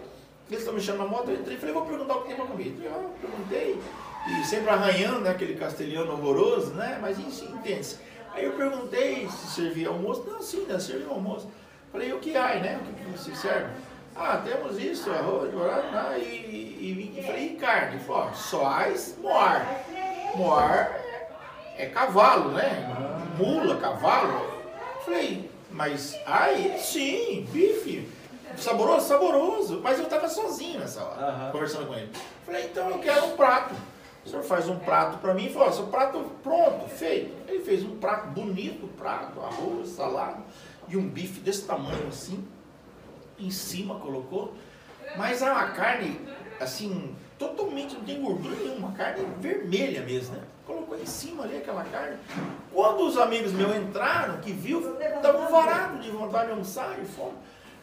Speaker 1: eles estão me chamando na moto, eu entrei e falei, vou perguntar o que tem para comer. Eu perguntei, e sempre arranhando, né, aquele castelhano horroroso, né? Mas entende-se. Aí eu perguntei se servia almoço. Não, sim, né, servia almoço. Falei, o que há, né? O que, você serve? Ah, temos isso, arroz, né? e, e, e, falei, e carne? Ele falou, só as moar. Moar é, é cavalo, né? Mula, cavalo. Falei, mas ai, sim, bife. Saboroso, saboroso. Mas eu estava sozinho nessa hora, uhum. conversando com ele. Falei, então eu quero um prato. O senhor faz um prato para mim e falou, seu prato pronto, feito. Ele fez um prato bonito, prato, arroz, salada e um bife desse tamanho assim, em cima colocou. Mas é uma carne, assim, totalmente, não tem gordura nenhuma, carne vermelha mesmo, né? Colocou em cima ali aquela carne. Quando os amigos meus entraram, que viu, estavam varados de vontade de almoçar e fome.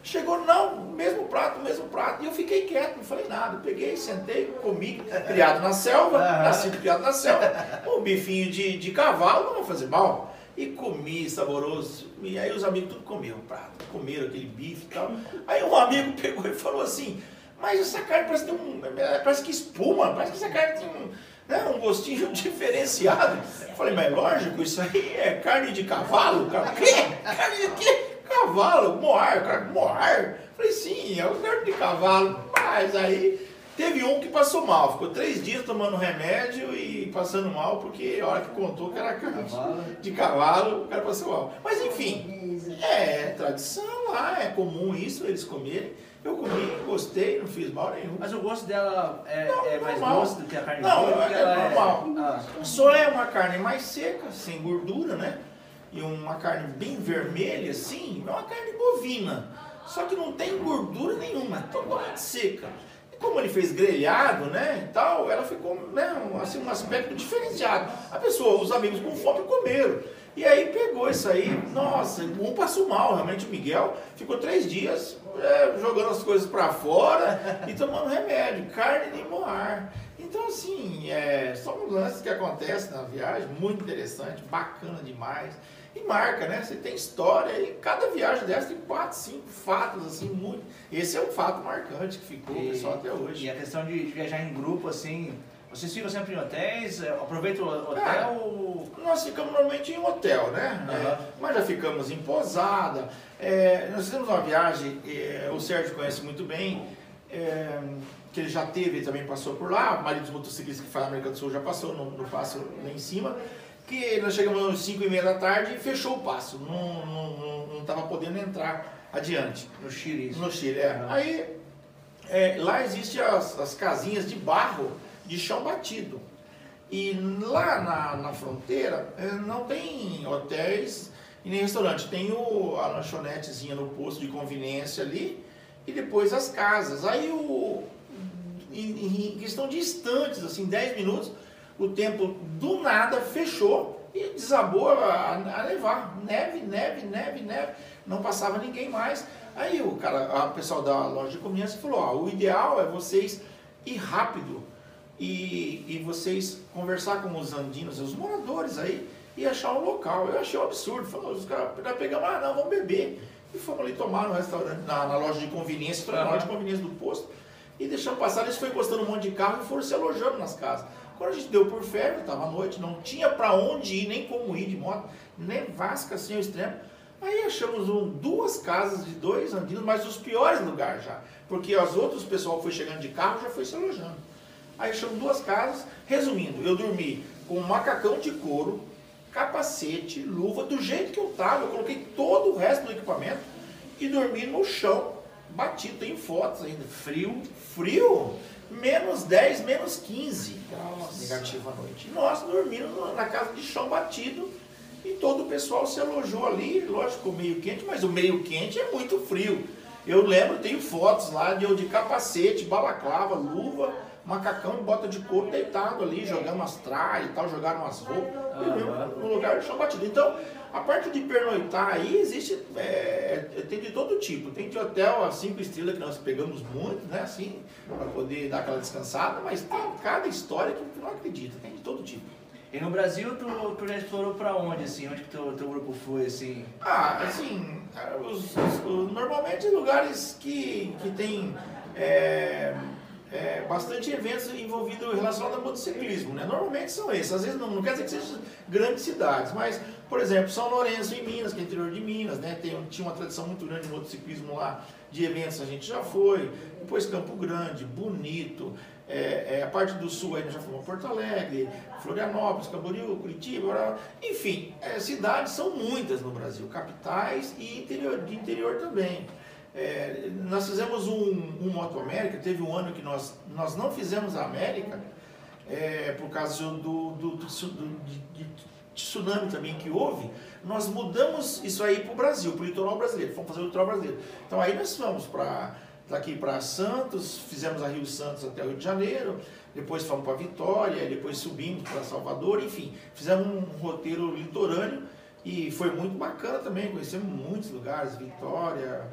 Speaker 1: Chegou, não, mesmo prato, mesmo prato. E eu fiquei quieto, não falei nada. Peguei, sentei, comi, criado na selva, nascido criado na selva. Um bifinho de, de cavalo não vai fazer mal. E comi, saboroso. E aí os amigos tudo comeram o prato, comeram aquele bife e tal. Aí um amigo *laughs* pegou e falou assim, mas essa carne parece, que um, parece que espuma, parece que essa carne tem um, né, um gostinho *laughs* diferenciado. Eu falei, mas lógico, isso aí é carne de cavalo? Cara, quê? Carne de quê? Cavalo, moar, cara, moar. Falei, sim, é o carne de cavalo. Mas aí teve um que passou mal, ficou três dias tomando remédio e passando mal, porque a hora que contou que era carne *laughs* de cavalo, o cara passou mal. Mas enfim, é tradição lá, é comum isso, eles comerem. Eu comi, gostei, não fiz mal nenhum.
Speaker 2: Mas o gosto dela é,
Speaker 1: Não,
Speaker 2: é mais
Speaker 1: normal.
Speaker 2: doce do que a carne
Speaker 1: Não,
Speaker 2: bovina?
Speaker 1: é- é normal.
Speaker 2: Ah,
Speaker 1: Só é uma carne mais seca, sem gordura, né? E uma carne bem vermelha, assim, é uma carne bovina. Só que não tem gordura nenhuma, é totalmente seca. Como ele fez grelhado, né, e tal, ela ficou, né, um, assim, um aspecto diferenciado. A pessoa, os amigos com fome comeram. E aí pegou isso aí, nossa, um passou mal, realmente o Miguel ficou três dias é, jogando as coisas pra fora e tomando remédio, carne nem moar. Então, assim, é, são lances que acontecem na viagem, muito interessante, bacana demais. E marca, né? Você tem história e cada viagem dessa tem quatro, cinco fatos, assim, muito. Esse é um fato marcante que ficou o pessoal até hoje.
Speaker 2: E a questão de, viajar em grupo, assim, vocês ficam sempre em hotéis? É, Aproveita o hotel
Speaker 1: Cara,
Speaker 2: ou...
Speaker 1: Nós ficamos normalmente em hotel, né?
Speaker 2: Aham.
Speaker 1: É, mas já ficamos em posada. É, nós fizemos uma viagem, é, o Sérgio conhece muito bem, é, que ele já teve, ele também passou por lá. O marido dos motociclistas que faz América do Sul já passou no, no passo lá em cima. Que nós chegamos às 5 e meia da tarde e fechou o passo. Não estava podendo entrar adiante.
Speaker 2: No Chile, isso.
Speaker 1: No Chile, é. Aí, é, lá existem as, as casinhas de barro de chão batido. E lá na, na fronteira é, não tem hotéis e nem restaurante. Tem o, a lanchonetezinha no posto de conveniência ali e depois as casas. Aí o, em, em questão de instantes, assim, 10 minutos, o tempo do nada fechou e desabou a, a nevar. Neve, neve, neve, neve. Não passava ninguém mais. Aí o cara, o pessoal da loja de conveniência falou, ó, o ideal é vocês ir rápido e, e vocês conversar com os andinos, os moradores aí, e achar um local. Eu achei um absurdo. Falou, os caras pegamos, ah, não, vamos beber. E fomos ali tomar no restaurante, na, na loja de conveniência, na loja de conveniência do posto, e deixamos passar. Eles foram encostando um monte de carro e foram se alojando nas casas. Quando a gente deu por ferro, estava à noite, não tinha para onde ir, nem como ir de moto, nem vasca assim ao extremo. Aí achamos um, duas casas de dois andinos, mas os piores lugares já. Porque os outros pessoal que foi chegando de carro já foi se alojando. Aí achamos duas casas. Resumindo, eu dormi com um macacão de couro, capacete, luva, do jeito que eu estava. Eu coloquei todo o resto do equipamento e dormi no chão, batido. Tem fotos ainda. Frio, frio, menos 10, menos 15.
Speaker 2: Nossa.
Speaker 1: Negativo à noite. Nós dormimos na casa de chão batido e todo o pessoal se alojou ali, lógico, meio quente, mas o meio quente é muito frio. Eu lembro, tenho fotos lá de eu de capacete, balaclava, luva, macacão bota de couro deitado ali, jogando as tralhas e tal, jogaram umas roupas,
Speaker 2: Aham.
Speaker 1: no lugar de chão batido. Então, a parte de pernoitar aí existe, é, tem de todo tipo. Tem de hotel a cinco estrelas que nós pegamos muito, né, assim, para poder dar aquela descansada, mas tem cada história que tu não acredita, tem de todo tipo.
Speaker 2: E no Brasil, tu, tu já explorou pra onde, assim? Onde que teu, teu grupo foi, assim?
Speaker 1: Ah, assim, os- os- os- normalmente lugares que, que tem é, é, bastante eventos envolvidos relacionados ao motociclismo, né? Normalmente são esses. Às vezes não, não quer dizer que sejam grandes cidades, mas, por exemplo, São Lourenço em Minas, que é interior de Minas, né? Tem, tinha uma tradição muito grande de motociclismo lá, de eventos a gente já foi. Depois Campo Grande, Bonito, é, é, a parte do sul nós já a Porto Alegre, Florianópolis, Camboriú, Curitiba, enfim, é, cidades são muitas no Brasil, capitais e interior, de interior também. É, nós fizemos um, um Moto América, teve um ano que nós, nós não fizemos a América, é, por causa do, do, do, do- de, de tsunami também que houve, nós mudamos isso aí para o Brasil, para o litoral brasileiro, fomos fazer o litoral brasileiro. Então aí nós fomos para daqui para Santos, fizemos a Rio Santos até o Rio de Janeiro, depois fomos para Vitória, depois subimos para Salvador, enfim, fizemos um roteiro litorâneo e foi muito bacana também, conhecemos muitos lugares, Vitória,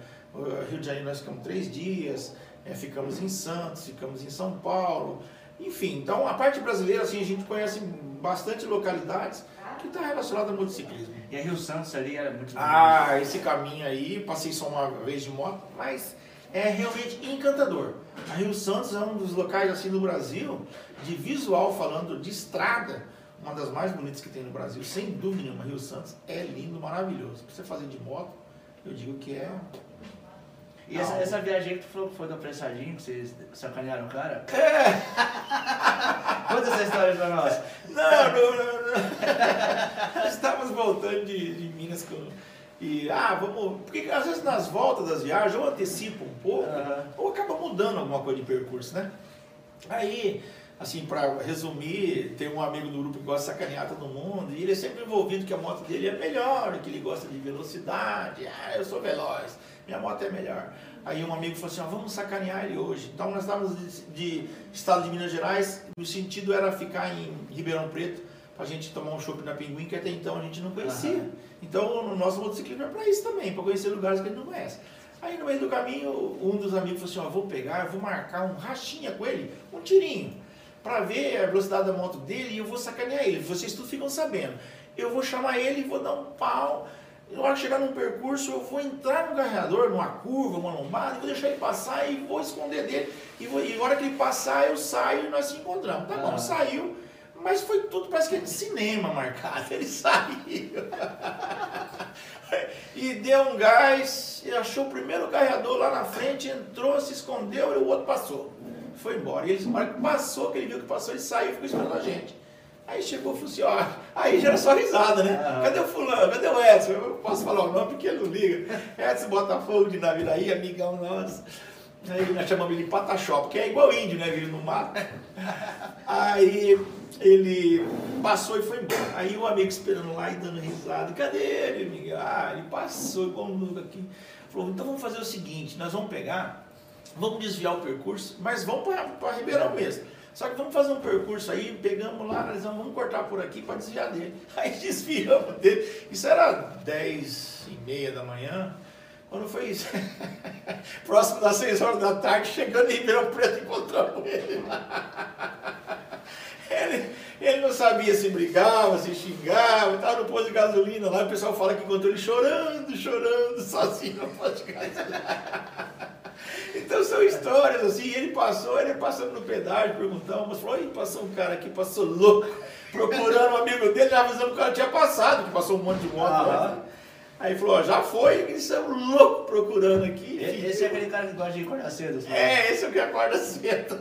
Speaker 1: Rio de Janeiro nós ficamos três dias, eh, ficamos em Santos, ficamos em São Paulo, enfim, então a parte brasileira assim a gente conhece bastante localidades que está relacionada ao motociclismo.
Speaker 2: E a Rio Santos ali era muito
Speaker 1: Ah, esse caminho aí, passei só uma vez de moto, mas é realmente encantador. A Rio Santos é um dos locais assim no Brasil, de visual falando de estrada, uma das mais bonitas que tem no Brasil, sem dúvida nenhuma. Rio Santos é lindo, maravilhoso. Pra você fazer de moto, eu digo que é.
Speaker 2: E essa, essa viagem aí que tu falou que foi do apressadinho, que vocês sacanearam o cara?
Speaker 1: É, *laughs*
Speaker 2: Conta essa história pra nós.
Speaker 1: não, não, não, não. Nós *laughs* estávamos voltando de, de Minas com. E, ah, vamos. Porque às vezes nas voltas das viagens, ou antecipa um pouco,
Speaker 2: Aham.
Speaker 1: ou acaba mudando alguma coisa de percurso, né? Aí, assim, para resumir, tem um amigo do grupo que gosta de sacanear todo mundo, e ele é sempre envolvido que a moto dele é melhor, que ele gosta de velocidade, ah, eu sou veloz, minha moto é melhor. Aí um amigo falou assim, ó, vamos sacanear ele hoje. Então nós estávamos de, de estado de Minas Gerais, o sentido era ficar em Ribeirão Preto, pra gente tomar um chopp na Pinguim, que até então a gente não conhecia.
Speaker 2: Aham.
Speaker 1: Então o nosso motociclismo é para isso também, para conhecer lugares que a gente não conhece. Aí no meio do caminho, um dos amigos falou assim, ó, vou pegar, vou marcar um rachinha com ele, um tirinho, para ver a velocidade da moto dele e eu vou sacanear ele. Vocês tudo ficam sabendo. Eu vou chamar ele e vou dar um pau. Na hora que chegar num percurso, eu vou entrar no carregador, numa curva, uma lombada, vou deixar ele passar e vou esconder dele. E, vou, e na hora que ele passar, eu saio e nós se encontramos. Tá bom,
Speaker 2: Ah.
Speaker 1: saiu, mas foi tudo, parece que é de cinema marcado. *laughs* Ele saiu. e deu um gás, e achou o primeiro carregador lá na frente, entrou, se escondeu e o outro passou. Foi embora. E ele, na hora que passou, que ele viu que passou, ele saiu e ficou esperando a gente. Aí chegou e falou assim, ó, aí já era só risada, né?
Speaker 2: Aham.
Speaker 1: Cadê o fulano? Cadê o Edson? Eu posso falar o nome porque ele não liga. *laughs* Edson Botafogo de Naviraí, amigão nosso. Aí nós chamamos ele de Pataxó, porque é igual índio, né? Vive no mato. *laughs* Aí ele passou e foi embora. Aí o amigo esperando lá e dando risada. Cadê ele, Miguel? Ah, ele passou igual um louco aqui. Falou, então vamos fazer o seguinte, nós vamos pegar, vamos desviar o percurso, mas vamos para Ribeirão mesmo. Só que vamos fazer um percurso aí, pegamos lá, nós vamos cortar por aqui para desviar dele. *laughs* Aí desviamos dele. Isso era 10 e meia da manhã. Quando foi isso? *laughs* Próximo das 6 horas da tarde, chegando em Ribeirão Preto, encontramos ele. *laughs* Ele, ele não sabia se brigava, se xingava, estava no posto de gasolina lá, o pessoal fala que encontrou ele chorando, chorando, sozinho no posto de gasolina. Então são histórias assim, ele passou, ele passando no pedágio, perguntando, mas falou, passou um cara aqui, passou louco, procurando um amigo dele, já avisando que o cara tinha passado, que passou um monte de moto lá.
Speaker 2: Aham.
Speaker 1: Aí falou, ó, já foi, eles são loucos procurando aqui.
Speaker 2: E- Esse é aquele cara que gosta de acordar cedo. assim.
Speaker 1: É, esse é o que acorda cedo.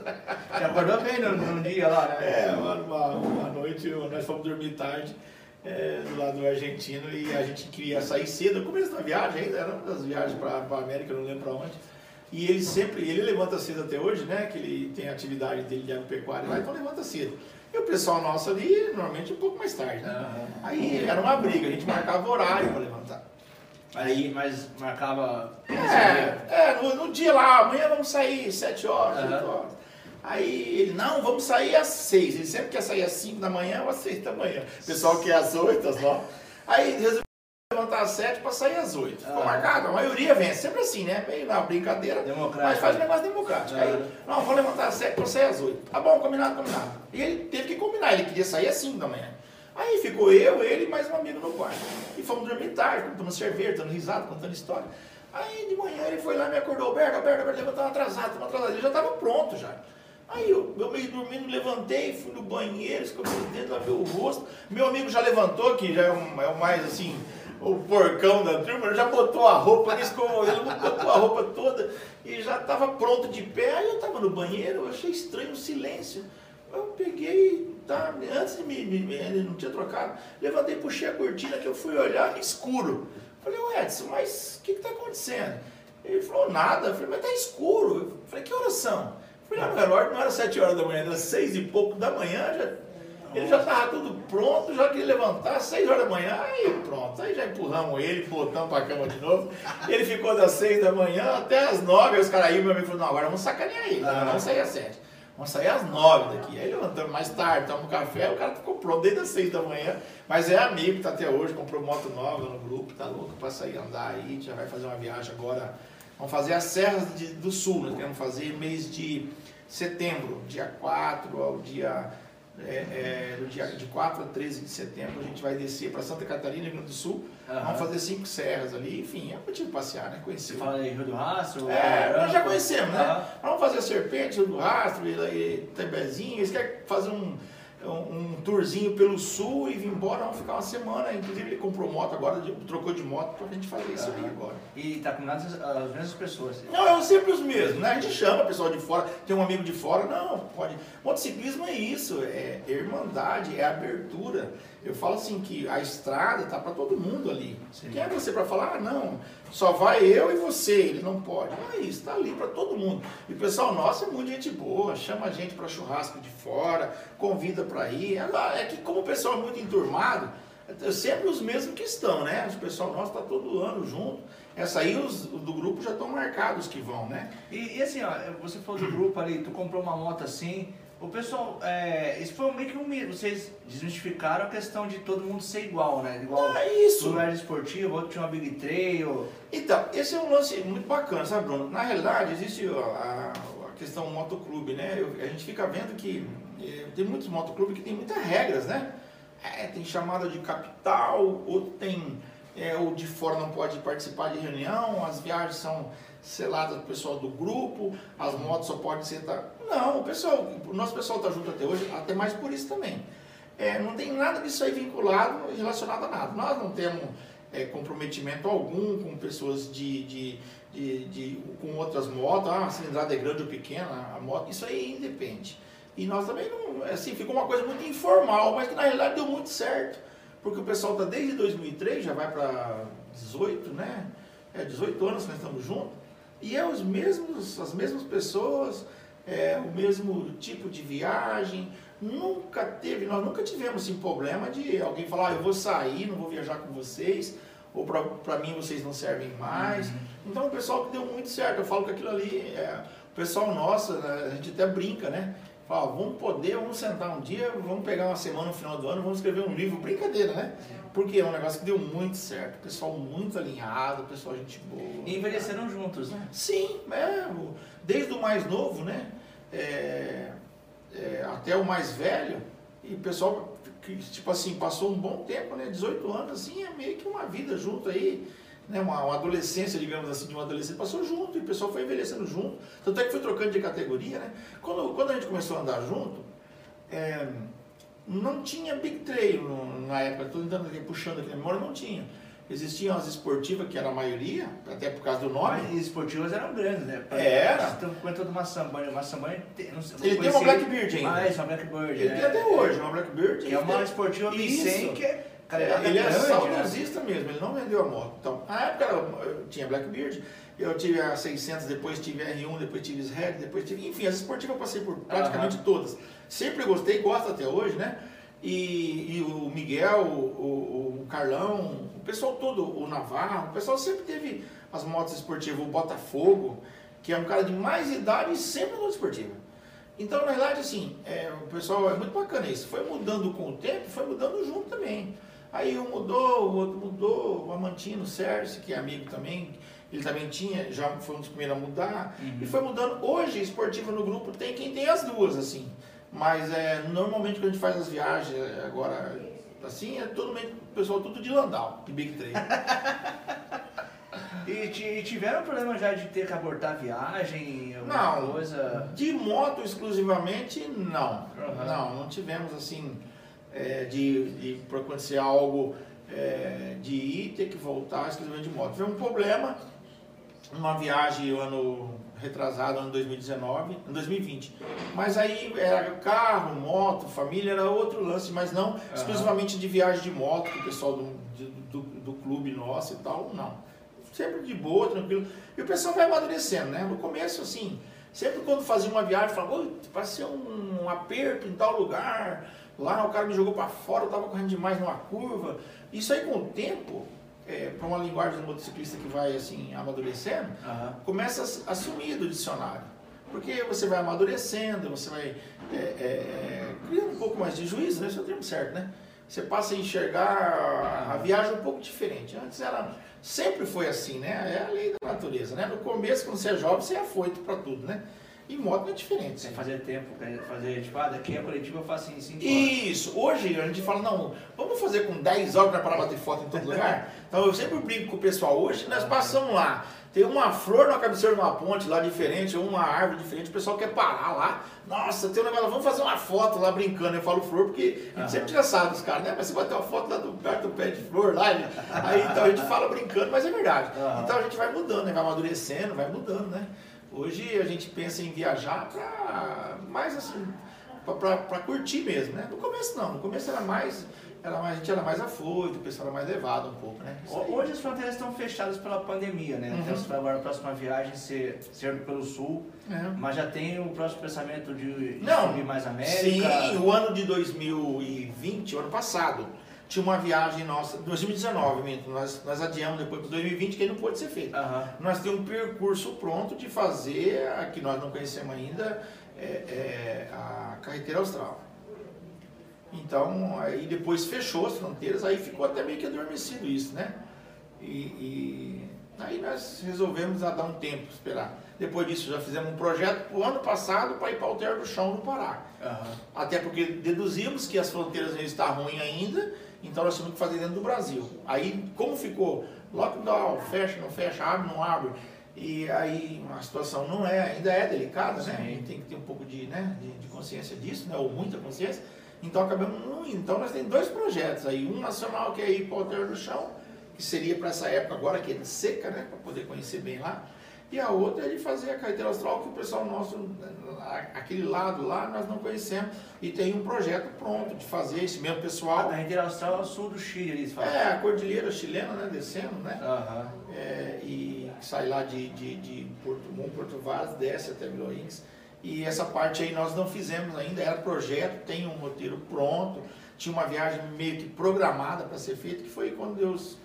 Speaker 2: Você acordou bem num, num dia lá, né?
Speaker 1: É, uma, uma, uma noite nós fomos dormir tarde é, do lado do argentino e a gente queria sair cedo, no começo da viagem ainda, era uma das viagens para a América, não lembro para onde. E ele sempre, ele levanta cedo até hoje, né? Que ele tem a atividade dele de agropecuária lá, então levanta cedo. E o pessoal nosso ali, normalmente um pouco mais tarde, né?
Speaker 2: Aham.
Speaker 1: Aí era uma briga, a gente marcava horário para levantar.
Speaker 2: Aí, mas marcava.
Speaker 1: É, é no, no dia lá, amanhã vamos sair 7 horas, 8
Speaker 2: Aham.
Speaker 1: horas. Aí ele, não, vamos sair às 6. Ele sempre quer sair às 5 da manhã ou às 6 da manhã. O pessoal quer às 8, às 9. Aí resolveu levantar às 7 para sair às 8. Ficou
Speaker 2: Aham.
Speaker 1: marcado, a maioria vem, é sempre assim, né? Meio na brincadeira, mas faz um negócio democrático. Aí,
Speaker 2: Aham.
Speaker 1: não, vou levantar às 7 para sair às 8. Tá bom, combinado, combinado. E ele teve que combinar, ele queria sair às 5 da manhã. Aí ficou eu, ele e mais um amigo no quarto. E fomos dormir tarde, tomando cerveja, dando risada, contando história. Aí de manhã ele foi lá e me acordou, Alberto, Alberto, Alberto, levantava atrasado, estava atrasado. Ele já estava pronto já. Aí eu, eu meio dormindo, levantei, fui no banheiro, escovei os dedos, lavei o rosto. Meu amigo já levantou, que já é, um, é o mais assim, o porcão da turma, já botou a roupa, ele escovou, ele botou a roupa toda e já estava pronto de pé. Aí eu estava no banheiro, eu achei estranho o silêncio. Eu peguei, tá, antes de me, me- ele não tinha trocado, levantei, puxei a cortina que eu fui olhar escuro. Falei, ô Edson, mas o que está acontecendo? Ele falou, nada. Eu falei, mas tá escuro. Eu falei, que horas são? Fui lá no relógio, não era sete horas da manhã, era seis e pouco da manhã, já, ele já estava tudo pronto, já queria levantar, seis horas da manhã, aí pronto, aí já empurramos ele, botamos para a cama de novo. Ele ficou das seis da manhã até as nove, aí os caras aí, meu amigo falou, não, agora vamos sacanear ele,
Speaker 2: Ah.
Speaker 1: vamos sair às sete. Vamos sair às nove daqui. Aí levantamos mais tarde, tomamos um café, o cara ficou pronto desde as seis da manhã. Mas é amigo, tá até hoje, comprou moto nova no grupo, tá louco pra sair andar aí, já vai fazer uma viagem agora. Vamos fazer as serras de- do sul, nós queremos fazer mês de setembro, dia 4 ao dia. É, é, do dia de 4 a 13 de setembro a gente vai descer para Santa Catarina, Rio Grande do Sul.
Speaker 2: Aham.
Speaker 1: Vamos fazer cinco serras ali, enfim, é motivo passear, né? Conhecer.
Speaker 2: Você fala de Rio do Rastro?
Speaker 1: É, nós já conhecemos, né?
Speaker 2: Aham.
Speaker 1: Vamos fazer a Serpente, o do Rastro, e, e Tembezinho. Eles querem fazer um, um, tourzinho pelo sul e vir embora, vamos ficar uma semana. Inclusive, ele comprou moto agora, trocou de moto pra gente fazer isso aí
Speaker 2: Aham.
Speaker 1: agora.
Speaker 2: E tá combinado as, as mesmas pessoas.
Speaker 1: Não, é sempre os mesmos, né? A gente chama o pessoal de fora, tem um amigo de fora, não, pode. Motociclismo é isso, é irmandade, é abertura. Eu falo assim que a estrada tá para todo mundo ali. Sim. Quem é você para falar, ah, não, só vai eu e você, ele não pode. Não é isso, está ali para todo mundo. E o pessoal nosso é muito gente boa, chama a gente para churrasco de fora, convida para ir. É, é que como o pessoal é muito enturmado, é sempre os mesmos que estão, né? O pessoal nosso está todo ano junto. Essa aí os do grupo já estão marcados que vão, né?
Speaker 2: E, e, assim, ó, você falou do grupo ali, tu comprou uma moto assim, o pessoal, é, isso foi meio que um vocês desmistificaram a questão de todo mundo ser igual, né? Igual
Speaker 1: ah, isso.
Speaker 2: Um era esportivo, outro tinha uma Big Trail.
Speaker 1: Então, esse é um lance muito bacana, sabe, Bruno? Na realidade, existe a, a questão motoclube, né? Eu, a gente fica vendo que é, tem muitos motoclubes que tem muitas regras, né? É, tem chamada de capital, outro tem é, o de fora não pode participar de reunião, as viagens são seladas do pessoal do grupo, as motos só podem sentar. Não, o pessoal, o nosso pessoal está junto até hoje, até mais por isso também. É, não tem nada disso aí vinculado, relacionado a nada. Nós não temos é, comprometimento algum com pessoas de, de, de, de, com outras motos, ah, a cilindrada é grande ou pequena, a moto, isso aí independe. E nós também não, assim, ficou uma coisa muito informal, mas que na realidade deu muito certo porque o pessoal está desde 2003, já vai para 18, né? É 18 anos que nós estamos juntos, e é os mesmos, as mesmas pessoas, é, o mesmo tipo de viagem, nunca teve, nós nunca tivemos assim, problema de alguém falar, ah, eu vou sair, não vou viajar com vocês, ou para mim vocês não servem mais. Uhum. Então o pessoal que deu muito certo, eu falo que aquilo ali, é, o pessoal nosso, né, a gente até brinca, né? Fala, vamos poder, vamos sentar um dia, vamos pegar uma semana no final do ano, vamos escrever um livro, brincadeira, né? Porque é um negócio que deu muito certo, pessoal muito alinhado, pessoal gente boa.
Speaker 2: E envelheceram juntos, né?
Speaker 1: Sim, é, desde o mais novo, né? É, é, até o mais velho, e o pessoal que, tipo assim, passou um bom tempo, né? 18 anos, assim, é meio que uma vida junto aí né, uma, uma, adolescência, digamos assim, de um adolescente, passou junto e o pessoal foi envelhecendo junto. Tanto é que foi trocando de categoria, né? Quando, quando a gente começou a andar junto, é, não tinha Big Trail na época, estou tentando aqui, puxando aqui na memória, não tinha. Existiam as esportivas, que era a maioria, até por causa do nome.
Speaker 2: Mas esportivas eram grandes, né?
Speaker 1: Pra, era.
Speaker 2: Estão comentando uma sambanha. Uma sambanha,
Speaker 1: não sei, Ele tem uma Blackbeard ainda.
Speaker 2: Ah, isso, uma Blackbird.
Speaker 1: Ele é, tem até hoje, uma Blackbird.
Speaker 2: Que é uma esportiva B100 que é
Speaker 1: Cara, ele é grande, saudosista né? mesmo, ele não vendeu a moto. Então, na época eu tinha Blackbeard, eu tive a 600, depois tive a R1, depois tive Red, depois tive. Enfim, as esportivas eu passei por praticamente todas. Sempre gostei, gosto até hoje, né? E, e o Miguel, o, o, Carlão, o pessoal todo, o Navarro, o pessoal sempre teve as motos esportivas, o Botafogo, que é um cara de mais idade e sempre andou esportiva. Então, na verdade, assim, é, o pessoal é muito bacana isso. Foi mudando com o tempo, foi mudando junto também. Aí um mudou, o outro mudou, o Amantino, o Sérgio, que é amigo também, ele também tinha, já foi um dos primeiros a mudar, uhum. e foi mudando. Hoje, esportiva no grupo tem quem tem as duas, assim. Mas é, normalmente quando a gente faz as viagens agora, assim, é todo mundo, o pessoal tudo de Landau, de Big Trail. *laughs*
Speaker 2: e, tiveram problema já de ter que abortar a viagem, alguma não, coisa?
Speaker 1: De moto exclusivamente, não. Uhum. Não, não tivemos assim é, de, de acontecer algo é, de ir, ter que voltar exclusivamente de moto. Foi um problema, uma viagem ano retrasado, ano 2019, 2020. Mas aí era carro, moto, família, era outro lance, mas não uhum. exclusivamente de viagem de moto, que o pessoal do, do, do clube nosso e tal, não. Sempre de boa, tranquilo. E o pessoal vai amadurecendo, né? No começo, assim, sempre quando fazia uma viagem, falava, vai ser um, aperto em tal lugar, Lá o cara me jogou para fora, eu estava correndo demais numa curva. Isso aí com o tempo, é, para uma linguagem do motociclista que vai assim amadurecendo, uhum. começa a, a sumir do dicionário. Porque você vai amadurecendo, você vai é, é, é, criando um pouco mais de juízo, né? esse é o termo certo, né? Você passa a enxergar a viagem um pouco diferente. Antes era, sempre foi assim, né? É a lei da natureza, né? No começo, quando você é jovem, você é afoito para tudo, né? E moto é diferente.
Speaker 2: Sem fazer tempo, fazer, tipo, ah, daqui a coletiva eu faço em 5
Speaker 1: horas. Isso, hoje a gente fala, não, vamos fazer com 10 horas para parar bater foto em todo lugar? *laughs* então eu sempre brinco com o pessoal, hoje nós passamos lá, tem uma flor na cabeceira de uma ponte lá diferente, ou uma árvore diferente, o pessoal quer parar lá. Nossa, tem um negócio, vamos fazer uma foto lá brincando. Eu falo flor porque a gente sempre tira sarro dos caras, né? Mas você bater uma foto lá do, perto do pé de flor lá, aí então a gente fala brincando, mas é verdade. Então a gente vai mudando, né? vai amadurecendo, vai mudando, né? Hoje a gente pensa em viajar para mais assim, para curtir mesmo, né? No começo não, no começo era mais era mais, a gente era mais afoito, o pessoal era mais levado um pouco, né?
Speaker 2: Hoje as fronteiras estão fechadas pela pandemia, né?
Speaker 1: Uhum.
Speaker 2: Então você vai agora a próxima viagem ser, ser pelo sul,
Speaker 1: É.
Speaker 2: mas já tem o próximo pensamento de, de
Speaker 1: Não,
Speaker 2: subir mais América.
Speaker 1: Sim, o ano de 2020, o ano passado, tinha uma viagem nossa, 2019, minto, nós, nós adiamos depois para 2020, que aí não pôde ser feito.
Speaker 2: Aham.
Speaker 1: Nós temos um percurso pronto de fazer, a que nós não conhecemos ainda, é, é, a carreteira austral. Então, aí depois fechou as fronteiras, aí ficou até meio que adormecido isso, né? E, e aí nós resolvemos dar um tempo, esperar. Depois disso, já fizemos um projeto para o ano passado para ir para o Alter do Chão no Pará.
Speaker 2: Aham.
Speaker 1: Até porque deduzimos que as fronteiras ainda estão ruins ainda, então nós tínhamos que fazer dentro do Brasil. Aí, como ficou lockdown, fecha, não fecha, abre, não abre, e aí a situação não é, ainda é delicada, né? A gente tem que ter um pouco de, né, de, de consciência disso, né? ou muita consciência. Então acabamos não indo. Então nós temos dois projetos aí, um nacional que é ir para o Alter do Chão, que seria para essa época agora, que é seca, né? Para poder conhecer bem lá. E a outra é de fazer a carteira austral, que o pessoal nosso, a- aquele lado lá, nós não conhecemos. E tem um projeto pronto de fazer esse mesmo pessoal.
Speaker 2: carreteira austral é o sul do Chile, eles falam.
Speaker 1: É, a cordilheira chilena, né? Descendo, né?
Speaker 2: Aham.
Speaker 1: É, e sai lá de, de, de Porto Monte, Porto Vaz, desce até Vila. E essa parte aí nós não fizemos ainda, era projeto, tem um roteiro pronto, tinha uma viagem meio que programada para ser feita, que foi quando deu os,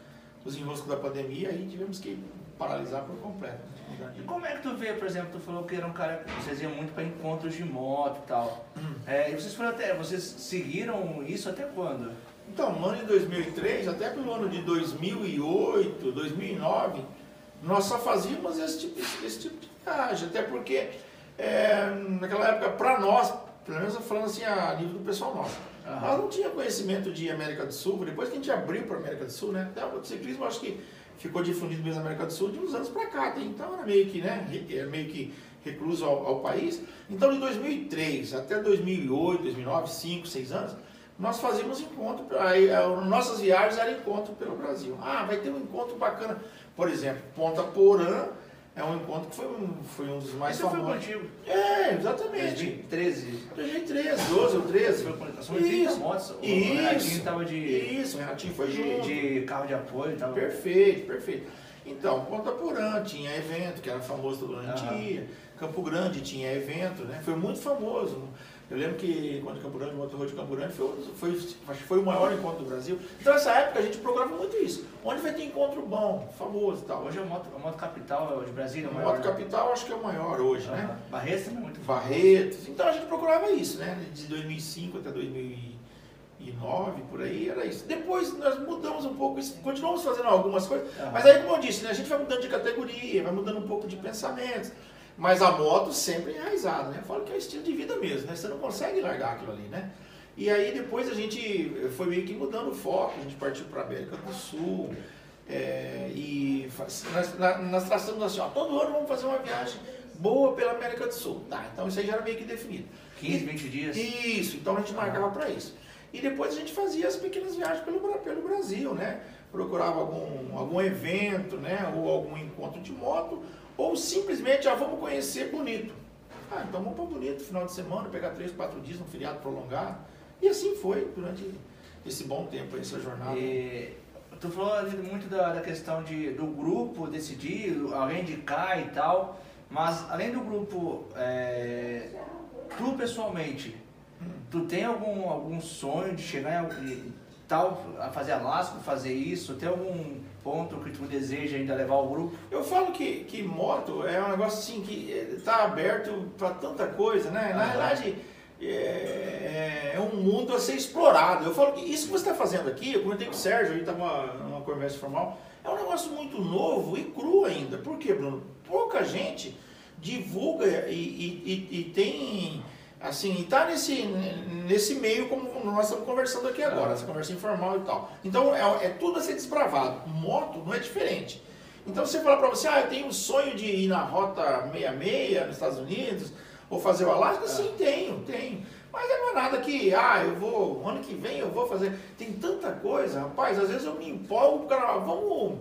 Speaker 1: os enroscos da pandemia, aí tivemos que paralisar por completo.
Speaker 2: E como é que tu vê, por exemplo, tu falou que era um cara que vocês iam muito para encontros de moto e tal.
Speaker 1: Hum.
Speaker 2: É, e vocês foram até, vocês seguiram isso até quando?
Speaker 1: Então, no ano de 2003, até pelo ano de 2008, 2009, nós só fazíamos esse tipo, esse tipo de viagem. Até porque, é, naquela época, para nós, pelo menos falando assim a nível do pessoal nosso,
Speaker 2: Aham.
Speaker 1: nós não tinha conhecimento de América do Sul. Depois que a gente abriu para América do Sul, né? Até o motociclismo, acho que ficou difundido mesmo na América do Sul de uns anos para cá. Então, era meio que, né? Era meio que recluso ao, ao país. Então, de 2003 até 2008, 2009, 5, 6 anos, nós fazíamos encontro, aí, eh, nossas viagens eram encontro pelo Brasil. Ah, vai ter um encontro bacana. Por exemplo, Ponta Porã é um encontro que foi um, foi um dos mais
Speaker 2: Isso foi
Speaker 1: famosos.
Speaker 2: contigo.
Speaker 1: É, exatamente.
Speaker 2: 2013.
Speaker 1: 2013, 12 ou 13.
Speaker 2: Foi com são 30
Speaker 1: Isso.
Speaker 2: motos. O
Speaker 1: Isso.
Speaker 2: Renatinho tava de,
Speaker 1: Isso, o Renatinho foi junto.
Speaker 2: de, de carro de apoio e tal.
Speaker 1: Perfeito, perfeito. Então, Ponta Porã tinha evento, que era famoso ano
Speaker 2: Aham.
Speaker 1: tinha. Campo Grande tinha evento, né? Foi muito famoso. Eu lembro que quando Campo Grande, o Motor Road de foi, foi, acho que foi o maior encontro do Brasil. Então, nessa época, a gente procurava muito isso. Onde vai ter encontro bom, famoso e tal.
Speaker 2: Hoje é o moto, a moto capital de Brasília, é
Speaker 1: o
Speaker 2: o maior.
Speaker 1: Moto Capital, acho que é o maior hoje, né?
Speaker 2: Aham. Barretos também é muito
Speaker 1: Barretos. Então a gente procurava isso, né? De 2005 até 2009, por aí, era isso. Depois nós mudamos um pouco isso, continuamos fazendo algumas coisas,
Speaker 2: Aham.
Speaker 1: mas aí, como eu disse, né? a gente vai mudando de categoria, vai mudando um pouco de pensamentos. Mas a moto sempre enraizada, né? Eu falo que é o estilo de vida mesmo, né? Você não consegue largar aquilo ali, né? E aí depois a gente foi meio que mudando o foco, a gente partiu para a América do Sul. é, e faz- nós, nós traçamos assim, ó, todo ano vamos fazer uma viagem boa pela América do Sul. Tá, então isso aí já era meio que definido.
Speaker 2: 15, 20 dias.
Speaker 1: Isso, então a gente marcava para isso. E depois a gente fazia as pequenas viagens pelo, pelo Brasil, né? Procurava algum, algum evento, né? Ou algum encontro de moto, ou simplesmente, ah, vamos conhecer Bonito. Ah, então vamos para Bonito, final de semana, pegar três, quatro dias, um feriado prolongado. E assim foi durante esse bom tempo, essa jornada.
Speaker 2: E tu falou ali muito da, da questão de, do grupo decidir, alguém indicar e tal, mas além do grupo, é, tu pessoalmente, tu tem algum, algum sonho de chegar em algum- tal, a fazer Alasco, fazer isso? Tem algum ponto que tu deseja ainda levar o grupo?
Speaker 1: Eu falo que, que moto é um negócio assim que está aberto para tanta coisa, né? Na verdade, é, é um mundo a ser explorado. Eu falo que isso que você está fazendo aqui, eu comentei com o Sérgio, a gente estava numa conversa formal, é um negócio muito novo e cru ainda. Por quê, Bruno? Pouca gente divulga e, e, e- e tem, assim, está nesse, nesse meio como nós estamos conversando aqui agora,
Speaker 2: Aham.
Speaker 1: essa conversa informal e tal. Então, é, é tudo a ser desbravado. Moto não é diferente. Então você fala para você, ah, eu tenho um sonho de ir na rota 66 nos Estados Unidos, ou fazer o Alasca, sim, tenho, tenho. Mas não é nada que, ah, eu vou, ano que vem eu vou fazer. Tem tanta coisa, rapaz, às vezes eu me empolgo, cara, vamos,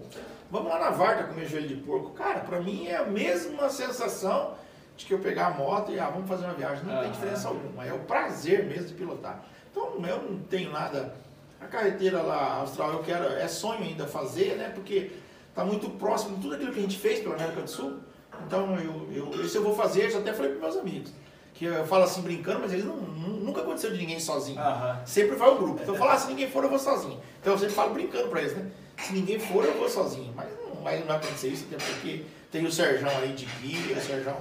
Speaker 1: vamos lá na Varta comer joelho de porco. Cara, para mim é a mesma sensação de que eu pegar a moto e, ah, vamos fazer uma viagem. Não tem
Speaker 2: Aham.
Speaker 1: diferença alguma, é o prazer mesmo de pilotar. Então eu não tenho nada A carreteira lá austral eu quero, é sonho ainda fazer, né? Porque tá muito próximo de tudo aquilo que a gente fez pela América do Sul. Então eu, eu, isso eu vou fazer, já até falei para meus amigos. Que eu falo assim brincando, mas eles não, nunca aconteceu de ninguém sozinho.
Speaker 2: Aham.
Speaker 1: Sempre vai o grupo. Então eu falo, *laughs* ah, se ninguém for, eu vou sozinho. Então eu sempre falo brincando para eles, né? Se ninguém for, eu vou sozinho. Mas não vai, não vai acontecer isso, até porque tem o Serjão aí de guia, o Serjão.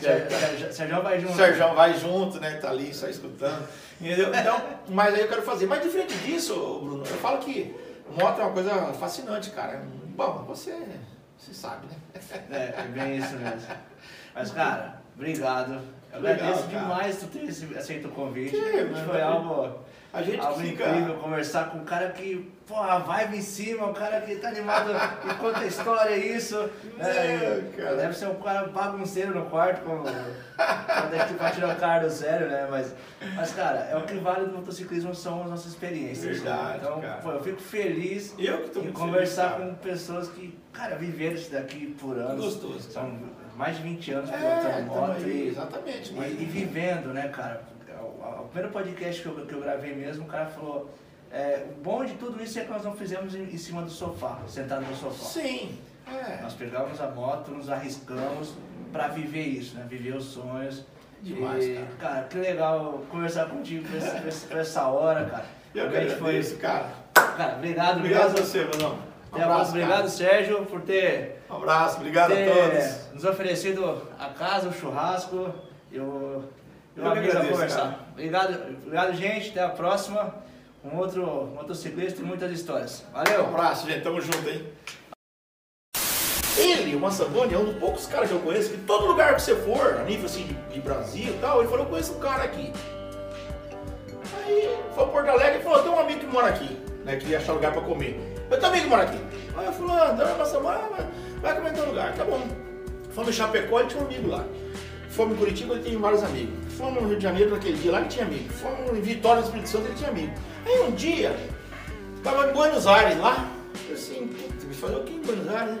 Speaker 2: Ser- Ser- Sérgio vai junto.
Speaker 1: O Serjão vai junto, né? Tá ali só escutando. Entendeu? Então, mas aí eu quero fazer. Mas diferente disso, Bruno, eu falo que moto é uma coisa fascinante, cara. Bom, você, você sabe, né?
Speaker 2: É, é bem isso mesmo. Mas, cara, obrigado. Eu agradeço demais tu ter aceito o convite.
Speaker 1: Que,
Speaker 2: foi algo,
Speaker 1: A gente
Speaker 2: algo
Speaker 1: fica.
Speaker 2: incrível conversar com um cara que, pô, a vibe em cima, um cara que tá animado e conta história isso.
Speaker 1: É,
Speaker 2: e
Speaker 1: cara.
Speaker 2: Deve ser um cara bagunceiro no quarto, como quando é que pra tirar o cara do sério, né? Mas, mas, cara, é o que vale do motociclismo são as nossas experiências. né?
Speaker 1: Verdade,
Speaker 2: Então,
Speaker 1: cara.
Speaker 2: pô, eu fico feliz
Speaker 1: Eu que tô
Speaker 2: em conversar
Speaker 1: feliz,
Speaker 2: com pessoas que, cara, viveram isso daqui por anos.
Speaker 1: Gostoso, cara.
Speaker 2: São mais de 20 anos
Speaker 1: É,
Speaker 2: pilotando moto
Speaker 1: aí,
Speaker 2: e,
Speaker 1: exatamente.
Speaker 2: e, e vivendo, né, cara? O, primeiro podcast que eu, que eu gravei mesmo, o cara falou. é, o bom de tudo isso é que nós não fizemos em, em cima do sofá, sentado no sofá.
Speaker 1: Sim. É.
Speaker 2: Nós pegamos a moto, nos arriscamos pra viver isso, né? Viver os sonhos.
Speaker 1: Demais,
Speaker 2: e,
Speaker 1: cara.
Speaker 2: que legal conversar contigo por essa, por essa- hora, cara.
Speaker 1: Eu
Speaker 2: Realmente
Speaker 1: agradeço, cara.
Speaker 2: Cara, obrigado,
Speaker 1: Obrigado a
Speaker 2: obrigado.
Speaker 1: você, Brunão. Um
Speaker 2: Até a próxima. Obrigado, Sérgio, por ter
Speaker 1: Um abraço, obrigado a
Speaker 2: ter
Speaker 1: todos.
Speaker 2: nos oferecido a casa, o churrasco
Speaker 1: Eu
Speaker 2: pra
Speaker 1: agradeço,
Speaker 2: conversar.
Speaker 1: cara.
Speaker 2: Obrigado, obrigado, gente. Até a próxima. Um outro motociclista e muitas histórias.
Speaker 1: Um
Speaker 2: Valeu!
Speaker 1: abraço, gente. Tamo junto, hein? Ele, o Massamboni, é um dos poucos caras que eu conheço que todo lugar que você for, a nível assim de, de Brasil e tal, ele falou, eu conheço um cara aqui. Aí foi pra Porto Alegre e falou, tem um amigo que mora aqui, né? Que ia achar lugar pra comer. Eu um amigo que mora aqui. Aí eu falei, ah, não, Massamboni, vai, vai comer em teu lugar, tá bom. Fomos em Chapecó, ele tinha um amigo lá. Fomos em Curitiba, ele tem vários amigos. Fomos no Rio de Janeiro naquele dia lá, ele tinha amigo. Fomos em Vitória do Espírito Santo, ele tinha amigo. Aí um dia, Tava em Buenos Aires lá, eu assim, me falou o que em Buenos Aires, né?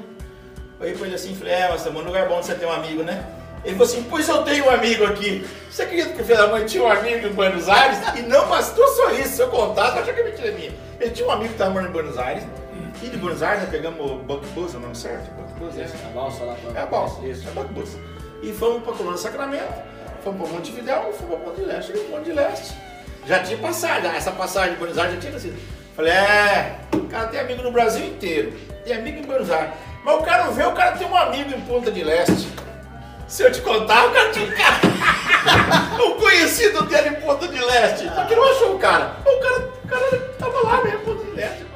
Speaker 1: Aí pra ele assim, falei, é, mas um lugar bom de você ter um amigo, né? Ele falou assim, pois eu tenho um amigo aqui. Você acredita que o filho da mãe tinha um amigo em Buenos Aires? E não bastou só isso, seu contato, achou que é mentira minha. Ele tinha um amigo que tava morando em Buenos Aires, e de Buenos Aires nós pegamos o Buck Bus, é o nome certo? Buck Bus, é esse?
Speaker 2: A balsa lá
Speaker 1: É a balsa, isso, é Buck Bus. E fomos pra Colônia Sacramento, fomos pra Montevidéu e fomos pra Ponte de Leste. Pra Ponte de Leste. Já tinha passagem, essa passagem de Buenos Aires já tinha nascido. Falei, é, cara tem amigo no Brasil inteiro, tem amigo em Buenos Aires. Mas o cara não vê, o cara tem um amigo em Ponta de Leste. Se eu te contar, o cara tinha um cara, conhecido dele em Ponta de Leste. Só que não achou o cara. O cara, o cara tava lá mesmo, Ponta de Leste.